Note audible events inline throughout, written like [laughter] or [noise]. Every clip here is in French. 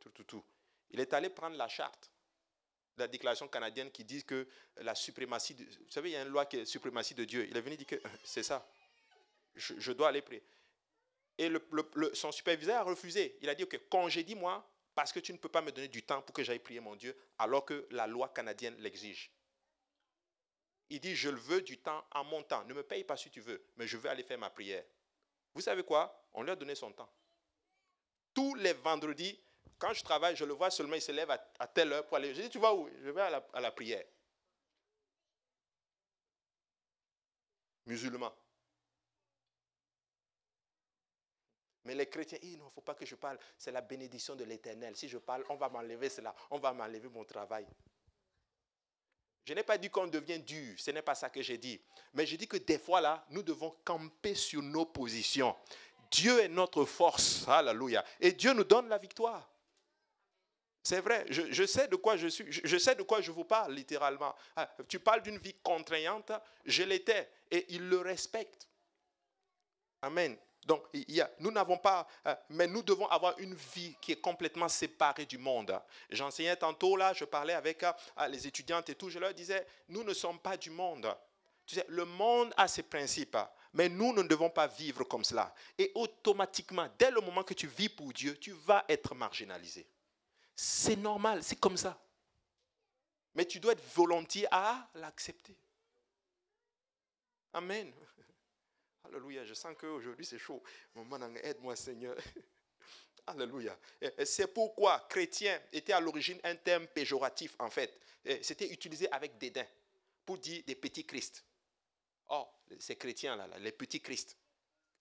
tout, tout, tout. Il est allé prendre la charte la déclaration canadienne qui dit que la suprématie, de, vous savez, il y a une loi qui est suprématie de Dieu. Il est venu dire que c'est ça. Je, dois aller prier. Et son superviseur a refusé. Il a dit, ok, congédie-moi parce que tu ne peux pas me donner du temps pour que j'aille prier mon Dieu alors que la loi canadienne l'exige. Il dit, je le veux du temps en mon temps. Ne me paye pas si tu veux, mais je veux aller faire ma prière. Vous savez quoi? On lui a donné son temps. Tous les vendredis, quand je travaille, je le vois seulement, il se lève à, telle heure pour aller. Je dis, tu vas où? Je vais à la, prière. Musulman. Mais les chrétiens, il ne faut pas que je parle, c'est la bénédiction de l'éternel. Si je parle, on va m'enlever cela, on va m'enlever mon travail. Je n'ai pas dit qu'on devient dur, ce n'est pas ça que j'ai dit. Mais je dis que des fois là, nous devons camper sur nos positions. Dieu est notre force, alléluia. Et Dieu nous donne la victoire. C'est vrai, je, sais de quoi je suis, je, sais de quoi je vous parle littéralement. Ah, tu parles d'une vie contraignante, je l'étais, et il le respecte. Amen. Donc, nous n'avons pas, euh, mais nous devons avoir une vie qui est complètement séparée du monde. J'enseignais tantôt là, je parlais avec euh, les étudiantes et tout, je leur disais, nous ne sommes pas du monde. Tu sais, le monde a ses principes, mais nous ne devons pas vivre comme cela. Et automatiquement, dès le moment que tu vis pour Dieu, tu vas être marginalisé. C'est normal, c'est comme ça. Mais tu dois être volontiers à l'accepter. Amen. [laughs] Alléluia. Je sens qu'aujourd'hui c'est chaud. Aide-moi, Seigneur. [laughs] Alléluia. C'est pourquoi chrétien était à l'origine un terme péjoratif, en fait. C'était utilisé avec dédain pour dire des petits Christ. Oh, ces chrétiens-là, les petits Christ.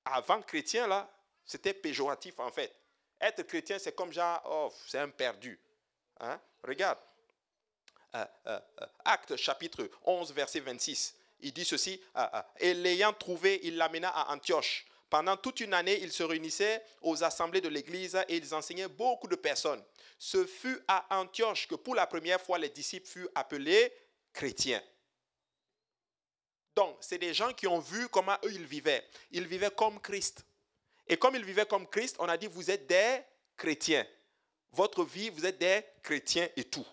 Avant chrétien, là, c'était péjoratif, en fait. Être chrétien, c'est comme genre, oh, c'est un perdu. Hein? Regarde, euh, euh, euh, Acte chapitre 11, verset 26. Il dit ceci, et l'ayant trouvé, il l'amena à Antioche. Pendant toute une année, il se réunissait aux assemblées de l'Église et ils enseignaient beaucoup de personnes. Ce fut à Antioche que pour la première fois les disciples furent appelés chrétiens. Donc, c'est des gens qui ont vu comment eux ils vivaient. Ils vivaient comme Christ. Et comme ils vivaient comme Christ, on a dit, vous êtes des chrétiens. Votre vie, vous êtes des chrétiens et tout.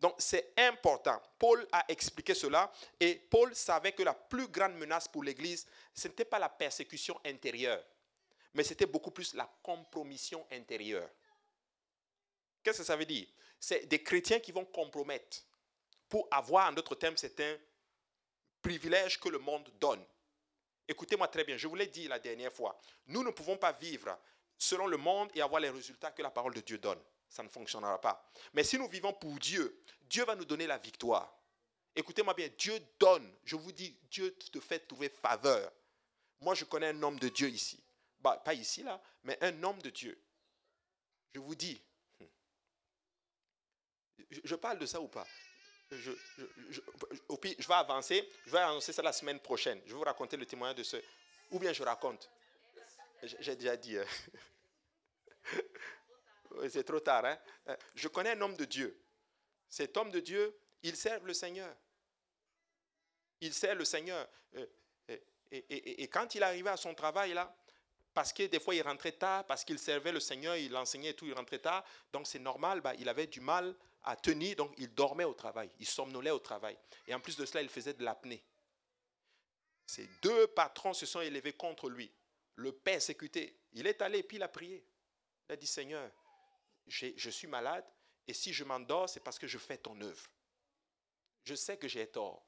Donc c'est important. Paul a expliqué cela et Paul savait que la plus grande menace pour l'Église, ce n'était pas la persécution intérieure, mais c'était beaucoup plus la compromission intérieure. Qu'est-ce que ça veut dire? C'est des chrétiens qui vont compromettre pour avoir, en d'autres termes, c'est un privilège que le monde donne. Écoutez-moi très bien, je vous l'ai dit la dernière fois, nous ne pouvons pas vivre selon le monde et avoir les résultats que la parole de Dieu donne. Ça ne fonctionnera pas. Mais si nous vivons pour Dieu, Dieu va nous donner la victoire. Écoutez-moi bien, Dieu donne. Je vous dis, Dieu te fait trouver faveur. Moi, je connais un homme de Dieu ici. Bah, pas ici, là, mais un homme de Dieu. Je vous dis, hmm. je parle de ça ou pas? Je, je, vais avancer, je vais annoncer ça la semaine prochaine. Je vais vous raconter le témoignage de ce. Ou bien je raconte. J'ai déjà dit. [laughs] Hein. C'est trop tard. Hein? Euh, je connais un homme de Dieu. Cet homme de Dieu, il sert le Seigneur. Il sert le Seigneur. Euh, et, et, quand il arrivait à son travail, là, parce que des fois il rentrait tard, parce qu'il servait le Seigneur, il enseignait et tout, il rentrait tard, donc c'est normal, bah, il avait du mal à tenir, donc il dormait au travail, il somnolait au travail. Et en plus de cela, il faisait de l'apnée. Ces deux patrons se sont élevés contre lui, le persécuté. Il est allé et puis il a prié. Il a dit, Seigneur, je suis malade et si je m'endors, c'est parce que je fais ton œuvre. Je sais que j'ai tort,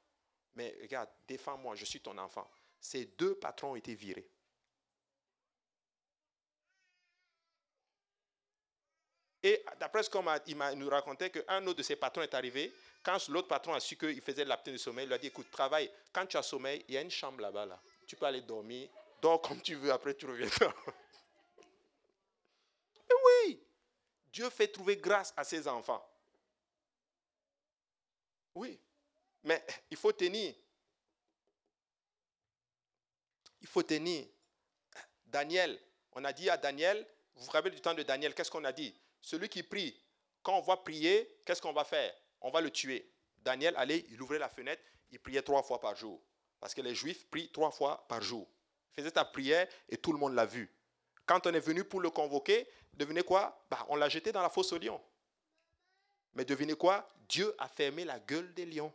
mais regarde, défends-moi, je suis ton enfant. Ces deux patrons ont été virés. Et d'après ce qu'il nous racontait, qu'un autre de ses patrons est arrivé. Quand l'autre patron a su qu'il faisait de l'apnée de sommeil, il lui a dit, écoute, travaille. Quand tu as sommeil, il y a une chambre là-bas. Là. Tu peux aller dormir. Dors comme tu veux, après tu reviens. [laughs] Mais oui, Dieu fait trouver grâce à ses enfants. Oui, mais il faut tenir. Il faut tenir. Daniel, on a dit à Daniel, vous vous rappelez du temps de Daniel, qu'est-ce qu'on a dit? Celui qui prie, quand on va prier, qu'est-ce qu'on va faire? On va le tuer. Daniel allait, il ouvrait la fenêtre, il priait trois fois par jour. Parce que les Juifs prient trois fois par jour. Il faisait sa prière et tout le monde l'a vu. Quand on est venu pour le convoquer, devinez quoi? Bah, On l'a jeté dans la fosse aux lions. Mais devinez quoi? Dieu a fermé la gueule des lions.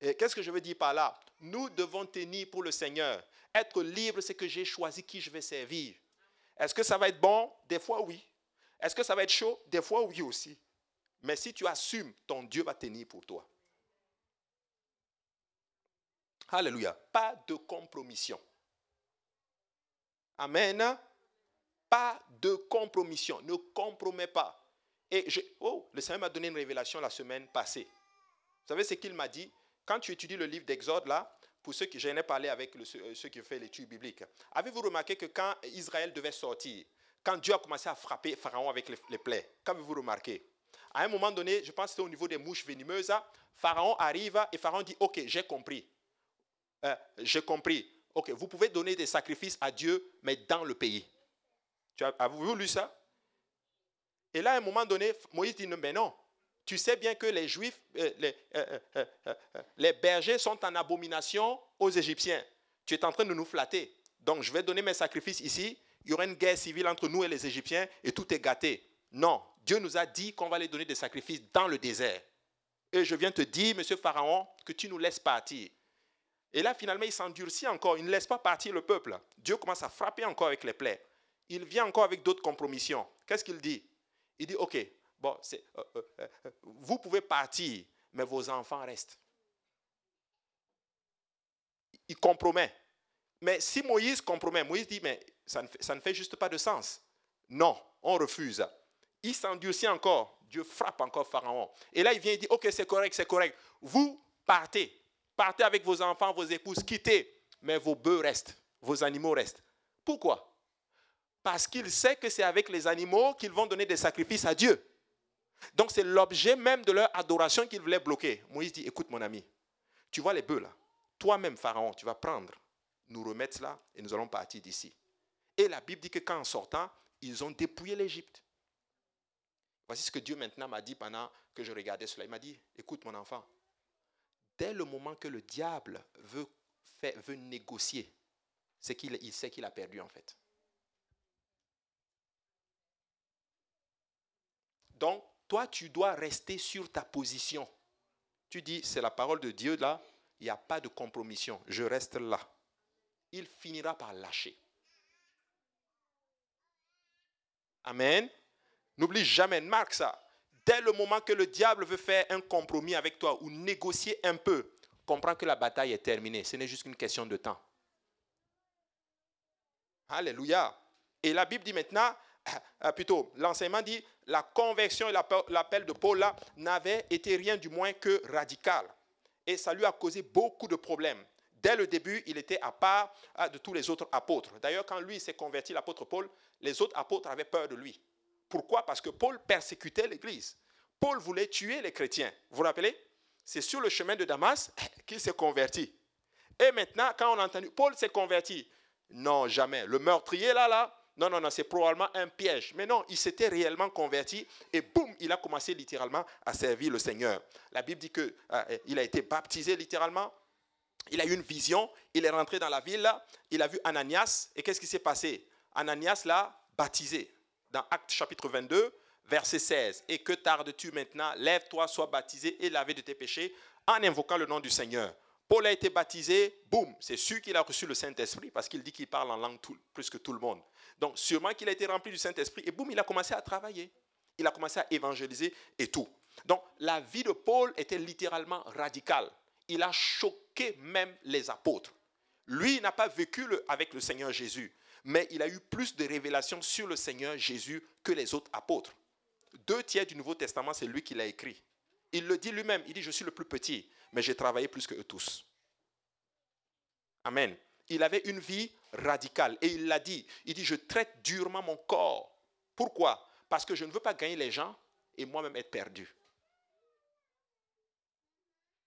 Et qu'est-ce que je veux dire par là? Nous devons tenir pour le Seigneur. Être libre, c'est que j'ai choisi qui je vais servir. Est-ce que ça va être bon? Des fois, oui. Est-ce que ça va être chaud? Des fois, oui aussi. Mais si tu assumes, ton Dieu va tenir pour toi. Alléluia. Pas de compromission. Amen. Pas de compromission. Ne compromets pas. Et je, oh, le Seigneur m'a donné une révélation la semaine passée. Vous savez ce qu'il m'a dit? Quand tu étudies le livre d'Exode, là, pour ceux qui, j'en ai parlé avec euh, ceux qui ont fait l'étude biblique, avez-vous remarqué que quand Israël devait sortir, quand Dieu a commencé à frapper Pharaon avec les, plaies, qu'avez-vous remarqué? À un moment donné, je pense que c'était au niveau des mouches venimeuses, Pharaon arrive et Pharaon dit, ok, j'ai compris. Euh, j'ai compris. Ok, vous pouvez donner des sacrifices à Dieu, mais dans le pays. Avez-vous lu ça? Et là, à un moment donné, Moïse dit, mais non, tu sais bien que les Juifs, euh, euh, les, bergers sont en abomination aux Égyptiens. Tu es en train de nous flatter. Donc, je vais donner mes sacrifices ici. Il y aura une guerre civile entre nous et les Égyptiens et tout est gâté. Non, Dieu nous a dit qu'on va les donner des sacrifices dans le désert. Et je viens te dire, monsieur Pharaon, que tu nous laisses partir. Et là, finalement, il s'endurcit encore. Il ne laisse pas partir le peuple. Dieu commence à frapper encore avec les plaies. Il vient encore avec d'autres compromissions. Qu'est-ce qu'il dit? Il dit, OK, bon, euh, euh, euh, vous pouvez partir, mais vos enfants restent. Il compromet. Mais si Moïse compromet, Moïse dit, mais ça ne, fait, ça ne fait juste pas de sens. Non, on refuse. Il s'endurcit encore. Dieu frappe encore Pharaon. Et là, il vient et dit, OK, c'est correct, c'est correct. Vous partez. Partez avec vos enfants, vos épouses, quittez. Mais vos bœufs restent, vos animaux restent. Pourquoi? Parce qu'il sait que c'est avec les animaux qu'ils vont donner des sacrifices à Dieu. Donc c'est l'objet même de leur adoration qu'il voulait bloquer. Moïse dit, écoute mon ami, tu vois les bœufs là, toi-même Pharaon, tu vas prendre, nous remettre là et nous allons partir d'ici. Et la Bible dit que quand en sortant, ils ont dépouillé l'Égypte. Voici ce que Dieu maintenant m'a dit pendant que je regardais cela. Il m'a dit, écoute mon enfant, dès le moment que le diable veut, veut négocier, c'est qu'il il sait qu'il a perdu en fait. Donc, toi, tu dois rester sur ta position. Tu dis, c'est la parole de Dieu là, il n'y a pas de compromission, je reste là. Il finira par lâcher. Amen. N'oublie jamais, marque ça. Dès le moment que le diable veut faire un compromis avec toi ou négocier un peu, comprends que la bataille est terminée. Ce n'est juste une question de temps. Alléluia. Et la Bible dit maintenant, [clears throat] euh, plutôt, l'enseignement dit, la conversion et l'appel de Paul là n'avaient été rien du moins que radical. Et ça lui a causé beaucoup de problèmes. Dès le début, il était à part euh, de tous les autres apôtres. D'ailleurs, quand lui s'est converti, l'apôtre Paul, les autres apôtres avaient peur de lui. Pourquoi? Parce que Paul persécutait l'Église. Paul voulait tuer les chrétiens. Vous vous rappelez? C'est sur le chemin de Damas [laughs] qu'il s'est converti. Et maintenant, quand on a entendu, Paul s'est converti. Non, jamais. Le meurtrier là, là, non, non, non, c'est probablement un piège. Mais non, il s'était réellement converti et boum, il a commencé littéralement à servir le Seigneur. La Bible dit qu'il euh, a été baptisé littéralement. Il a eu une vision, il est rentré dans la ville, il a vu Ananias, et qu'est-ce qui s'est passé? Ananias l'a baptisé dans Acte chapitre 22, verset 16. Et que tardes-tu maintenant? Lève-toi, sois baptisé et lavé de tes péchés en invoquant le nom du Seigneur. Paul a été baptisé, boum, c'est sûr qu'il a reçu le Saint-Esprit parce qu'il dit qu'il parle en langue plus que tout le monde. Donc sûrement qu'il a été rempli du Saint-Esprit et boum, il a commencé à travailler. Il a commencé à évangéliser et tout. Donc la vie de Paul était littéralement radicale. Il a choqué même les apôtres. Lui, il n'a pas vécu avec le Seigneur Jésus mais il a eu plus de révélations sur le Seigneur Jésus que les autres apôtres. Deux tiers du Nouveau Testament, c'est lui qui l'a écrit. Il le dit lui-même, il dit, je suis le plus petit, mais j'ai travaillé plus que eux tous. Amen. Il avait une vie radicale et il l'a dit. Il dit, je traite durement mon corps. Pourquoi? Parce que je ne veux pas gagner les gens et moi-même être perdu.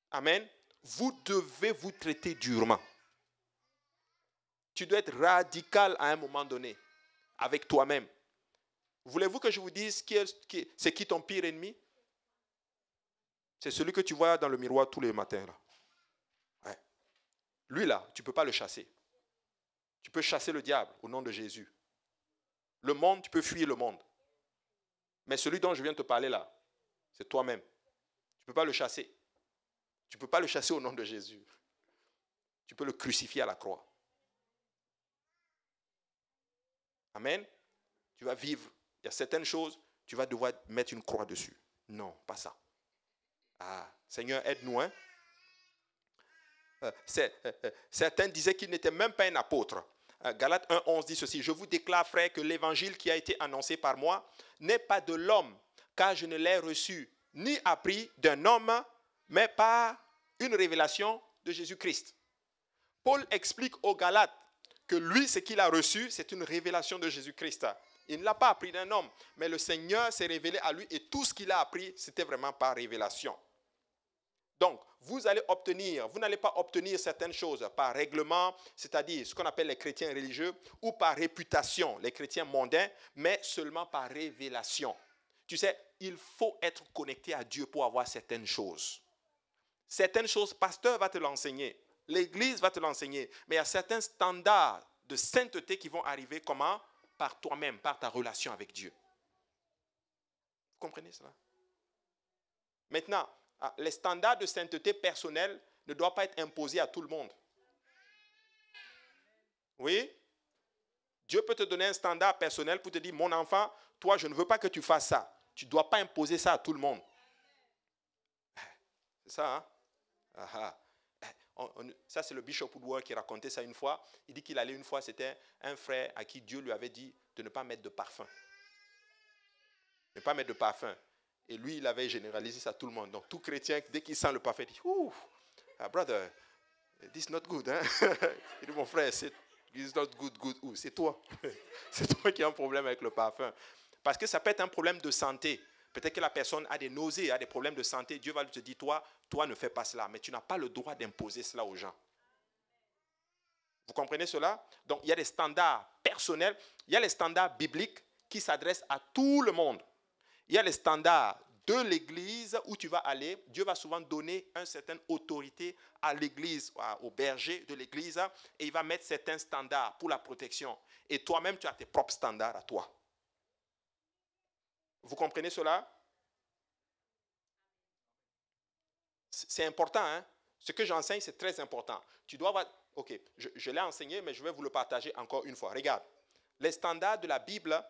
Amen. Vous devez vous traiter durement. Tu dois être radical à un moment donné avec toi-même. Voulez-vous que je vous dise c'est qui ton pire ennemi? C'est celui que tu vois dans le miroir tous les matins. Là. Lui, là, tu ne peux pas le chasser. Tu tu peux chasser le diable au nom de Jésus. Le monde, tu peux fuir le monde. Mais celui dont je viens de te parler là, c'est toi-même. Tu ne peux pas le chasser. Tu ne peux pas le chasser au nom de Jésus. Tu peux le crucifier à la croix. Amen. Tu vas vivre. Il y a certaines choses, tu vas devoir mettre une croix dessus. Non, pas ça. Ah, Seigneur, aide-nous. Hein? Euh, euh, euh, certains disaient qu'il n'était même pas un apôtre. Galates 1.11 dit ceci, je vous déclare, frère, que l'évangile qui a été annoncé par moi n'est pas de l'homme, car je ne l'ai reçu ni appris d'un homme, mais par une révélation de Jésus-Christ. Paul explique aux Galates que lui, ce qu'il a reçu, c'est une révélation de Jésus-Christ. Il ne l'a pas appris d'un homme, mais le Seigneur s'est révélé à lui et tout ce qu'il a appris, c'était vraiment par révélation. Donc, vous allez obtenir, vous n'allez pas obtenir certaines choses par règlement, c'est-à-dire ce qu'on appelle les chrétiens religieux, ou par réputation, les chrétiens mondains, mais seulement par révélation. Tu sais, il faut être connecté à Dieu pour avoir certaines choses. Certaines choses, pasteur va te l'enseigner, l'Église va te l'enseigner, mais il y a certains standards de sainteté qui vont arriver comment? Par toi-même, par ta relation avec Dieu. Vous comprenez cela? Maintenant, les standards de sainteté personnelle ne doivent pas être imposés à tout le monde. Oui? Dieu peut te donner un standard personnel pour te dire, mon enfant, toi, je ne veux pas que tu fasses ça. Tu ne dois pas imposer ça à tout le monde. [laughs] C'est ça, hein? Ah, ah. Ça, c'est le bishop Woodward qui racontait ça une fois. Il dit qu'il allait une fois, c'était un frère à qui Dieu lui avait dit de ne pas mettre de parfum. Ne pas mettre de parfum. Et lui, il avait généralisé ça à tout le monde. Donc, tout chrétien, dès qu'il sent le parfum, il dit Ouh, ah, brother, this is not good. Hein? [laughs] il dit Mon frère, c'est this not good, good. C'est toi. [laughs] c'est toi qui as un problème avec le parfum. Parce que ça peut être un problème de santé. Peut-être que la personne a des nausées, a des problèmes de santé. Dieu va lui dire Toi, toi, ne fais pas cela. Mais tu n'as pas le droit d'imposer cela aux gens. Vous comprenez cela? Donc, il y a des standards personnels, il y a les standards bibliques qui s'adressent à tout le monde il y a les standards de l'église où tu vas aller. Dieu va souvent donner une certaine autorité à l'église, au berger de l'église, et il va mettre certains standards pour la protection. Et toi-même, tu as tes propres standards à toi. Vous comprenez cela? C'est important, hein? Ce que j'enseigne, c'est très important. Tu dois avoir... Ok, je, je l'ai enseigné, mais je vais vous le partager encore une fois. Regarde, les standards de la Bible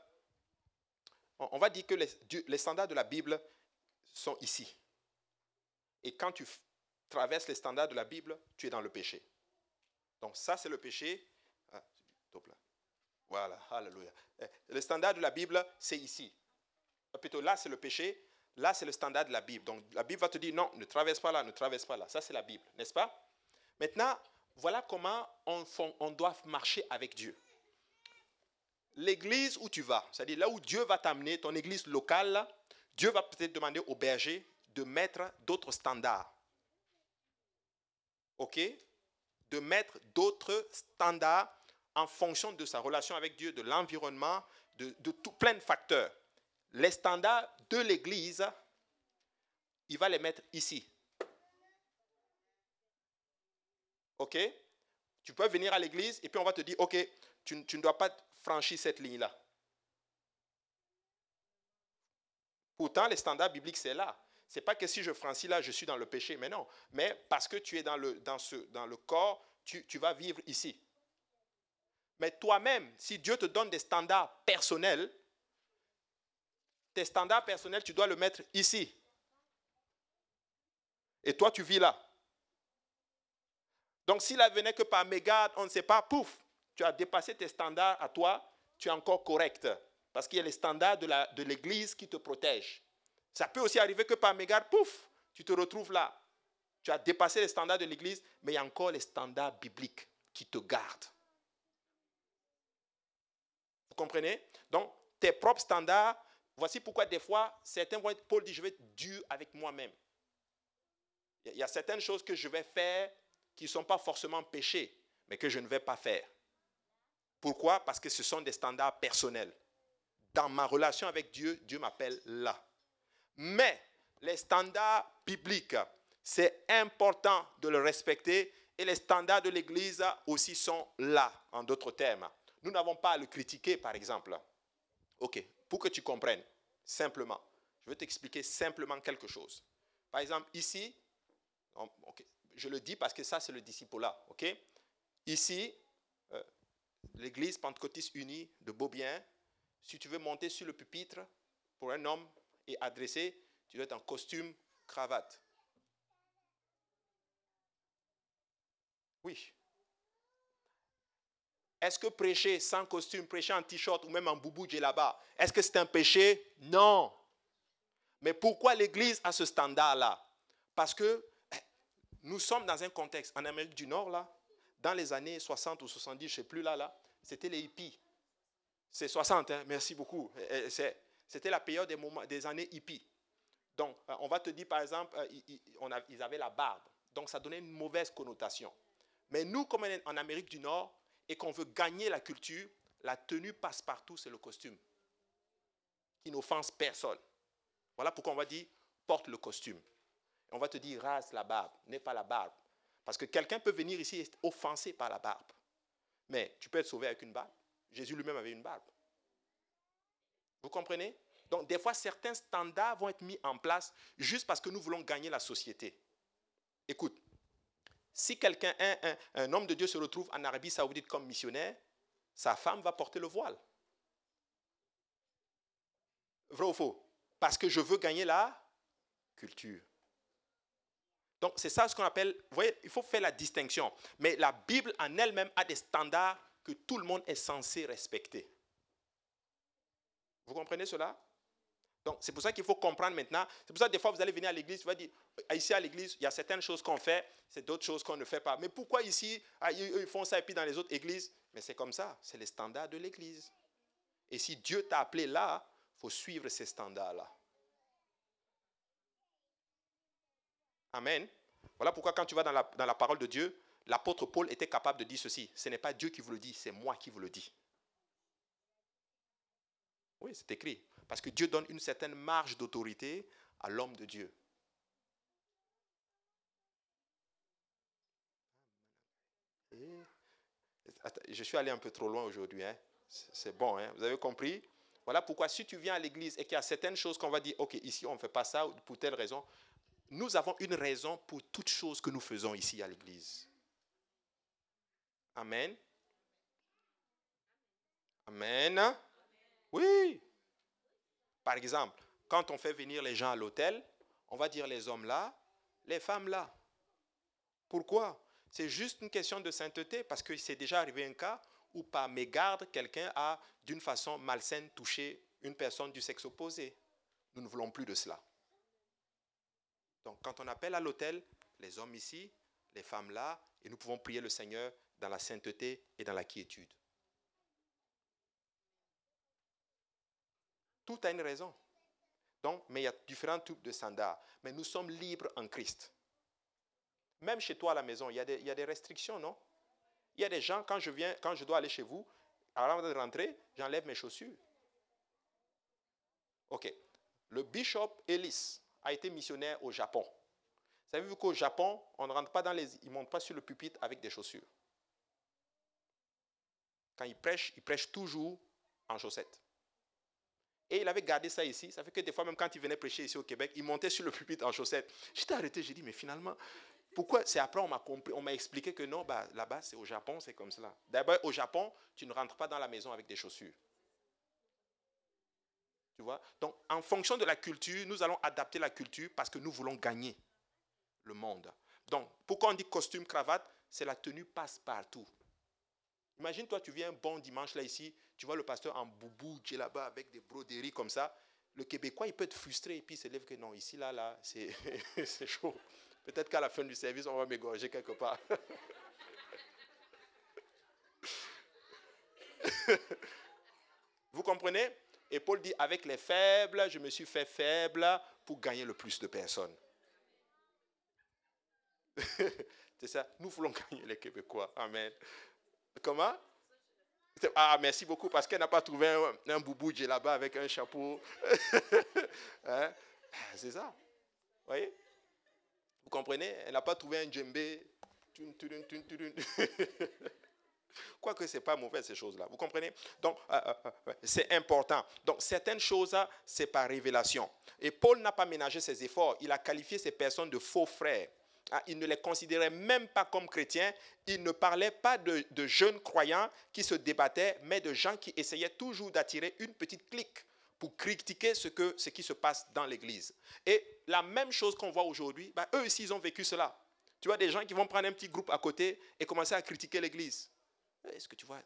on va dire que les, standards de la Bible sont ici. Et quand tu traverses les standards de la Bible, tu es dans le péché. Donc ça, c'est le péché. Ah, voilà, alléluia. Eh, le standard de la Bible, c'est ici. Plutôt là, c'est le péché. Là, c'est le standard de la Bible. Donc la Bible va te dire non, ne traverse pas là, ne traverse pas là. Ça, c'est la Bible, n'est-ce pas? Maintenant, voilà comment on doit marcher avec Dieu l'église où tu vas, c'est-à-dire là où Dieu va t'amener, ton église locale, Dieu va peut-être demander au berger de mettre d'autres standards. OK? De mettre d'autres standards en fonction de sa relation avec Dieu, de l'environnement, de, tout, plein de facteurs. Les standards de l'église, il va les mettre ici. OK? Tu peux venir à l'église et puis on va te dire, OK, tu, tu ne dois pas franchir cette ligne-là. Pourtant, les standards bibliques, c'est là. Ce n'est pas que si je franchis là, je suis dans le péché, mais non. Mais parce que tu es dans le, dans le corps, tu, vas vivre ici. Mais toi-même, si Dieu te donne des standards personnels, tes standards personnels, tu dois le mettre ici. Et toi, tu vis là. Donc, s'il venait que par mégarde, on ne sait pas, pouf, tu as dépassé tes standards à toi, tu es encore correct. Parce qu'il y a les standards de l'Église qui te protègent. Ça peut aussi arriver que par mégarde, pouf, tu te retrouves là. Tu as dépassé les standards de l'Église, mais il y a encore les standards bibliques qui te gardent. Vous comprenez? Donc, tes propres standards, voici pourquoi des fois, certains vont être, Paul dit, je vais être dur avec moi-même. Il y a certaines choses que je vais faire qui ne sont pas forcément péchés, mais que je ne vais pas faire. Pourquoi? Parce que ce sont des standards personnels. Dans ma relation avec Dieu, Dieu m'appelle là. Mais les standards bibliques, c'est important de le respecter Et les standards de l'Église aussi sont là, en d'autres termes. Nous n'avons pas à le critiquer, par exemple. OK, pour que tu comprennes, simplement, je vais t'expliquer simplement quelque chose. Par exemple, ici, je le dis parce que ça, c'est le disciple-là. OK? Ici, l'église pentecôtiste unie de Beaubien, si tu veux monter sur le pupitre pour un homme et adresser, tu dois être en costume, cravate. Oui. Est-ce que prêcher sans costume, prêcher en t-shirt ou même en boubou là-bas, est-ce que c'est un péché? Non. Mais pourquoi l'Église a ce standard-là? Parce que eh, nous sommes dans un contexte, en Amérique du Nord, là, dans les années 60 ou 70, je ne sais plus là, là, c'était les hippies. C'est 60, hein, merci beaucoup. C'était la période des, années hippies. Donc, euh, on va te dire, par exemple, euh, ils avaient la barbe. Donc, ça donnait une mauvaise connotation. Mais nous, comme on est en Amérique du Nord et qu'on veut gagner la culture, la tenue passe-partout, c'est le costume, qui n'offense personne. Voilà pourquoi on va dire porte le costume. on va te dire rase la barbe, n'est pas la barbe. Parce que quelqu'un peut venir ici et être offensé par la barbe. Mais tu peux être sauvé avec une barbe. Jésus lui-même avait une barbe. Vous comprenez? Donc des fois, certains standards vont être mis en place juste parce que nous voulons gagner la société. Écoute, si quelqu'un, un, homme de Dieu se retrouve en Arabie saoudite comme missionnaire, sa femme va porter le voile. Vrai ou faux? Parce que je veux gagner la culture. Donc c'est ça ce qu'on appelle, vous voyez, il faut faire la distinction. Mais la Bible en elle-même a des standards que tout le monde est censé respecter. Vous comprenez cela? Donc, c'est pour ça qu'il faut comprendre maintenant. C'est pour ça que des fois, vous allez venir à l'église, vous allez dire, ici à l'église, il y a certaines choses qu'on fait, c'est d'autres choses qu'on ne fait pas. Mais pourquoi ici, ah, ils font ça et puis dans les autres églises? Mais c'est comme ça, c'est les standards de l'église. Et si Dieu t'a appelé là, il faut suivre ces standards-là. Amen. Voilà pourquoi quand tu vas dans la, parole de Dieu, l'apôtre Paul était capable de dire ceci. Ce n'est pas Dieu qui vous le dit, c'est moi qui vous le dis. Oui, c'est écrit. Parce que Dieu donne une certaine marge d'autorité à l'homme de Dieu. Je suis allé un peu trop loin aujourd'hui. Hein. C'est bon, hein. vous avez compris? Voilà pourquoi si tu viens à l'église et qu'il y a certaines choses qu'on va dire, ok, ici on ne fait pas ça pour telle raison, nous avons une raison pour toutes choses que nous faisons ici à l'église. Amen. Amen. Oui. Par exemple, quand on fait venir les gens à l'hôtel, on va dire les hommes là, les femmes là. Pourquoi? C'est juste une question de sainteté, parce que c'est déjà arrivé un cas où par mégarde, quelqu'un a d'une façon malsaine touché une personne du sexe opposé. Nous ne voulons plus de cela. Donc quand on appelle à l'hôtel, les hommes ici, les femmes là, et nous pouvons prier le Seigneur dans la sainteté et dans la quiétude. Tout a une raison. Donc, mais il y a différents types de standards. Mais nous sommes libres en Christ. Même chez toi à la maison, il y a des, il y a des restrictions, non? Il y a des gens, quand je viens, quand je dois aller chez vous, avant de rentrer, j'enlève mes chaussures. OK. Le bishop Ellis a été missionnaire au Japon. Savez-vous qu'au Japon, on ne rentre pas dans les... Ils montent pas sur le pupitre avec des chaussures. Quand il prêche, il prêche toujours en chaussettes. Et il avait gardé ça ici. Ça fait que des fois, même quand il venait prêcher ici au Québec, il montait sur le pupitre en chaussettes. J'étais arrêté, j'ai dit, mais finalement, pourquoi? C'est après, on m'a on m'a expliqué que non, bah, là-bas, c'est au Japon, c'est comme cela. D'abord, au Japon, tu ne rentres pas dans la maison avec des chaussures. Donc, en fonction de la culture, nous allons adapter la culture parce que nous voulons gagner le monde. Donc, pourquoi on dit costume, cravate? C'est la tenue passe-partout. Imagine, toi, tu viens un bon dimanche là ici, tu vois le pasteur en boubou, qui est là-bas avec des broderies comme ça. Le Québécois, il peut être frustré et puis il se lève que non, ici, là, là, [laughs] c'est chaud. Peut-être qu'à la fin du service, on va m'égorger quelque part. [laughs] Vous comprenez? Et Paul dit, avec les faibles, je me suis fait faible pour gagner le plus de personnes. [laughs] C'est ça, nous voulons gagner les Québécois. Amen. Comment? Ah, merci beaucoup parce qu'elle n'a pas trouvé un, un là-bas avec un chapeau. [laughs] Hein? C'est ça. Vous voyez? Vous comprenez? Elle n'a pas trouvé un djembé. [laughs] Quoique ce n'est pas mauvais ces choses-là. Vous comprenez? Donc, euh, euh, euh, c'est important. Donc, certaines choses, c'est par révélation. Et Paul n'a pas ménagé ses efforts. Il a qualifié ces personnes de faux frères. Ah, il ne les considérait même pas comme chrétiens. Il ne parlait pas de, jeunes croyants qui se débattaient, mais de gens qui essayaient toujours d'attirer une petite clique pour critiquer ce, qui se passe dans l'Église. Et la même chose qu'on voit aujourd'hui, bah, eux aussi, ils ont vécu cela. Tu vois des gens qui vont prendre un petit groupe à côté et commencer à critiquer l'Église. Est-ce que tu vois?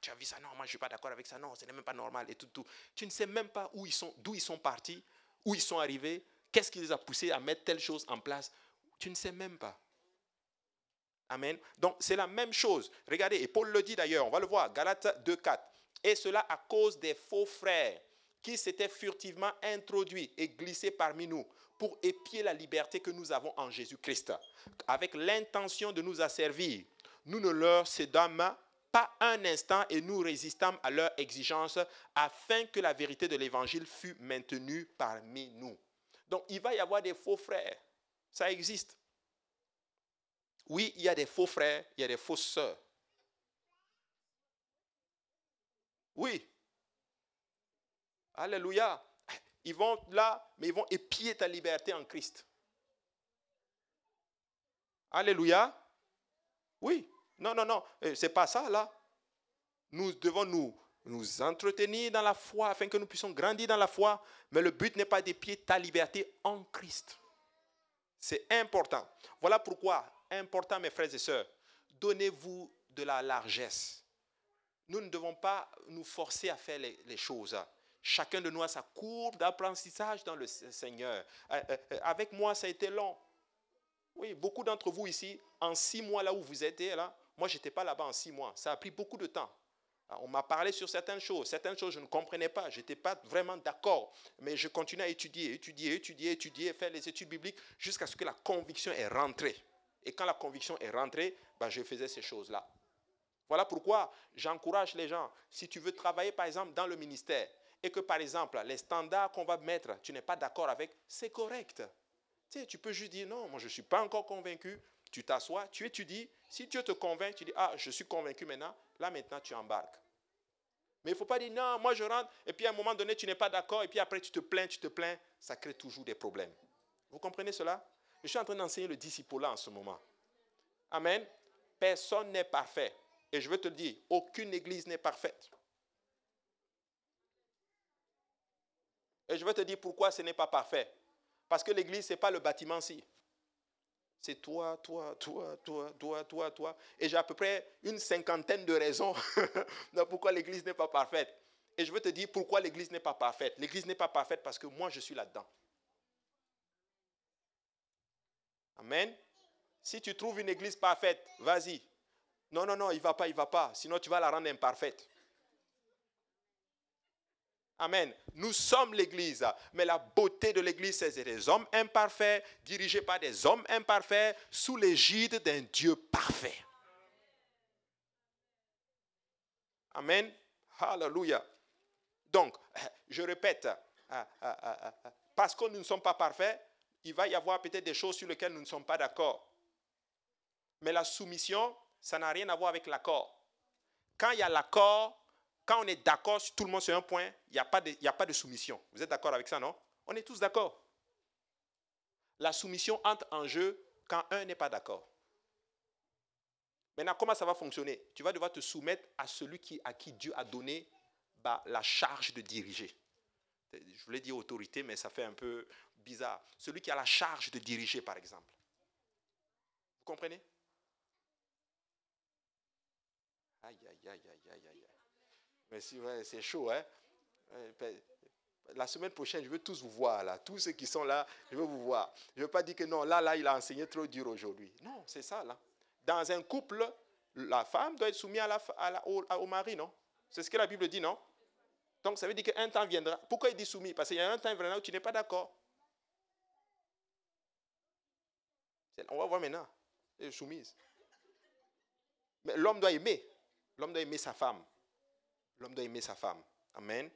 Tu as vu ça? Non, moi je ne suis pas d'accord avec ça. Non, ce n'est même pas normal. Et tout, tout. Tu ne sais même pas où ils sont, d'où ils sont partis, où ils sont arrivés, qu'est-ce qui les a poussés à mettre telle chose en place. Tu ne sais même pas. Amen. Donc c'est la même chose. Regardez, et Paul le dit d'ailleurs, on va le voir, Galates 2.4. Et cela à cause des faux frères qui s'étaient furtivement introduits et glissés parmi nous pour épier la liberté que nous avons en Jésus-Christ, avec l'intention de nous asservir. Nous ne leur cédâmes pas un instant et nous résistâmes à leurs exigences afin que la vérité de l'Évangile fût maintenue parmi nous. Donc il va y avoir des faux frères. Ça existe. Oui, il y a des faux frères, il y a des fausses sœurs. Oui. Alléluia. Ils vont là, mais ils vont épier ta liberté en Christ. Alléluia. Oui. Non, non, non. Euh, c'est pas ça là. Nous devons nous, nous entretenir dans la foi afin que nous puissions grandir dans la foi. Mais le but n'est pas d'épier ta liberté en Christ. C'est important. Voilà pourquoi, important mes frères et sœurs, donnez-vous de la largesse. Nous ne devons pas nous forcer à faire les, choses. Chacun de nous a sa courbe d'apprentissage dans le Seigneur. Euh, euh, euh, avec moi, ça a été long. Oui, beaucoup d'entre vous ici, en six mois là où vous étiez, là, moi, je n'étais pas là-bas en six mois. Ça a pris beaucoup de temps. Ah, on m'a parlé sur certaines choses. Certaines choses, je ne comprenais pas. Je n'étais pas vraiment d'accord. Mais je continuais à étudier, étudier, étudier, étudier, faire les études bibliques jusqu'à ce que la conviction est rentrée. Et quand la conviction est rentrée, ben, je faisais ces choses-là. Voilà pourquoi j'encourage les gens. Si tu veux travailler, par exemple, dans le ministère, et que, par exemple, les standards qu'on va mettre, tu n'es pas d'accord avec, c'est correct. Tu, sais, tu peux juste dire, non, moi, je ne suis pas encore convaincu. Tu t'assois, tu étudies. Si Dieu te convainc, tu dis, ah, je suis convaincu maintenant. Là, maintenant, tu embarques. Mais il ne faut pas dire, non, moi, je rentre. Et puis, à un moment donné, tu n'es pas d'accord. Et puis, après, tu te plains, tu te plains. Ça crée toujours des problèmes. Vous comprenez cela? Je suis en train d'enseigner le disciple-là en ce moment. Amen. Personne n'est parfait. Et je veux te le dire, aucune église n'est parfaite. Et je veux te dire pourquoi ce n'est pas parfait. Parce que l'église, ce n'est pas le bâtiment-ci. C'est toi, toi, toi, toi, toi, toi, toi. Et j'ai à peu près une cinquantaine de raisons [laughs] pourquoi l'église n'est pas parfaite. Et je veux te dire pourquoi l'église n'est pas parfaite. L'église n'est pas parfaite parce que moi, je suis là-dedans. Amen. Si tu trouves une église parfaite, vas-y. Non, non, non, il ne va pas, il ne va pas. Sinon, tu vas la rendre imparfaite. Amen. Nous sommes l'Église, mais la beauté de l'Église, c'est des hommes imparfaits, dirigés par des hommes imparfaits, sous l'égide d'un Dieu parfait. Amen. Hallelujah. Donc, [laughs] je répète, euh, euh, euh, parce que nous ne sommes pas parfaits, il va y avoir peut-être des choses sur lesquelles nous ne sommes pas d'accord. Mais la soumission, ça n'a rien à voir avec l'accord. Quand il y a l'accord, quand on est d'accord tout le monde sur un point, il n'y a, pas de, a pas de soumission. Vous êtes d'accord avec ça, non? On est tous d'accord. La soumission entre en jeu quand un n'est pas d'accord. Maintenant, comment ça va fonctionner? Tu vas devoir te soumettre à celui qui, à qui Dieu a donné bah, la charge de diriger. Je voulais dire autorité, mais ça fait un peu bizarre. Celui qui a la charge de diriger, par exemple. Vous comprenez? Aïe, aïe, aïe, aïe, aïe, aïe. Mais c'est chaud, hein. Ben, la semaine prochaine, je veux tous vous voir, là. Tous ceux qui sont là, je veux vous voir. Je ne veux pas dire que non, là, là, il a enseigné trop dur aujourd'hui. Non, c'est ça, là. Dans un couple, la femme doit être soumise à la, au, mari, non? C'est ce que la Bible dit, non? Donc, ça veut dire qu'un temps viendra. Pourquoi il dit soumis? Parce qu'il y a un temps viendra où tu n'es pas d'accord. On va voir maintenant. Elle est soumise. Mais l'homme doit aimer. L'homme doit aimer sa femme. L'homme doit aimer sa femme. Amen.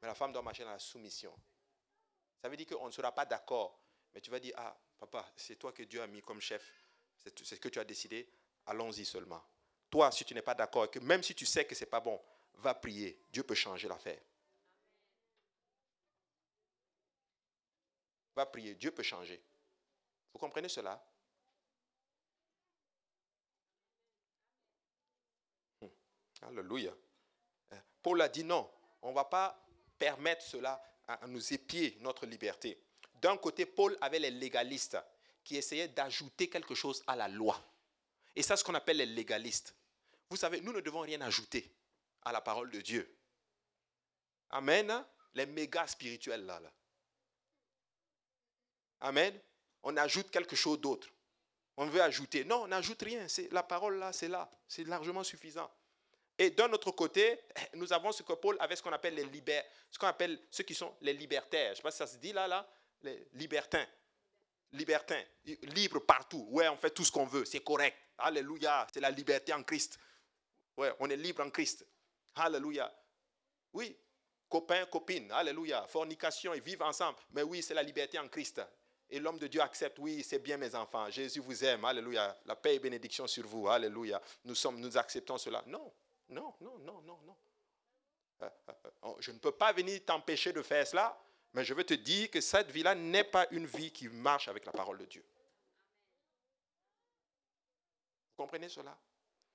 Mais la femme doit marcher dans la soumission. Ça veut dire qu'on ne sera pas d'accord. Mais tu vas dire, ah, papa, c'est toi que Dieu a mis comme chef, c'est ce que tu as décidé, allons-y seulement. Toi, si tu n'es pas d'accord, que même si tu sais que ce n'est pas bon, va prier. Dieu peut changer l'affaire. Va prier, Dieu peut changer. Vous comprenez cela? Hmm. Alléluia. Paul a dit non, on ne va pas permettre cela à nous épier notre liberté. D'un côté, Paul avait les légalistes qui essayaient d'ajouter quelque chose à la loi. Et ça, ce qu'on appelle les légalistes. Vous savez, nous ne devons rien ajouter à la parole de Dieu. Amen. Les méga spirituels là. là. Amen. On ajoute quelque chose d'autre. On veut ajouter. Non, on n'ajoute rien. La parole là, c'est là. C'est largement suffisant. Et d'un autre côté, [laughs] nous avons ce que Paul avait ce qu'on appelle les libères, ce qu'on appelle ceux qui sont les libertaires. Je ne sais pas si ça se dit là, là, les libertins. Libertins, libres partout. Ouais, on fait tout ce qu'on veut, c'est correct. Alléluia, c'est la liberté en Christ. Ouais, on est libre en Christ. Alléluia. Oui, copains, copines, alléluia. Fornication, ils vivent ensemble. Mais oui, c'est la liberté en Christ. Et l'homme de Dieu accepte, oui, c'est bien mes enfants, Jésus vous aime, alléluia. La paix et bénédiction sur vous, alléluia. Nous sommes, nous acceptons cela. Non, non, non, non, non, non. Euh, euh, euh, je ne peux pas venir t'empêcher de faire cela, mais je veux te dire que cette vie-là n'est pas une vie qui marche avec la parole de Dieu. Vous comprenez cela?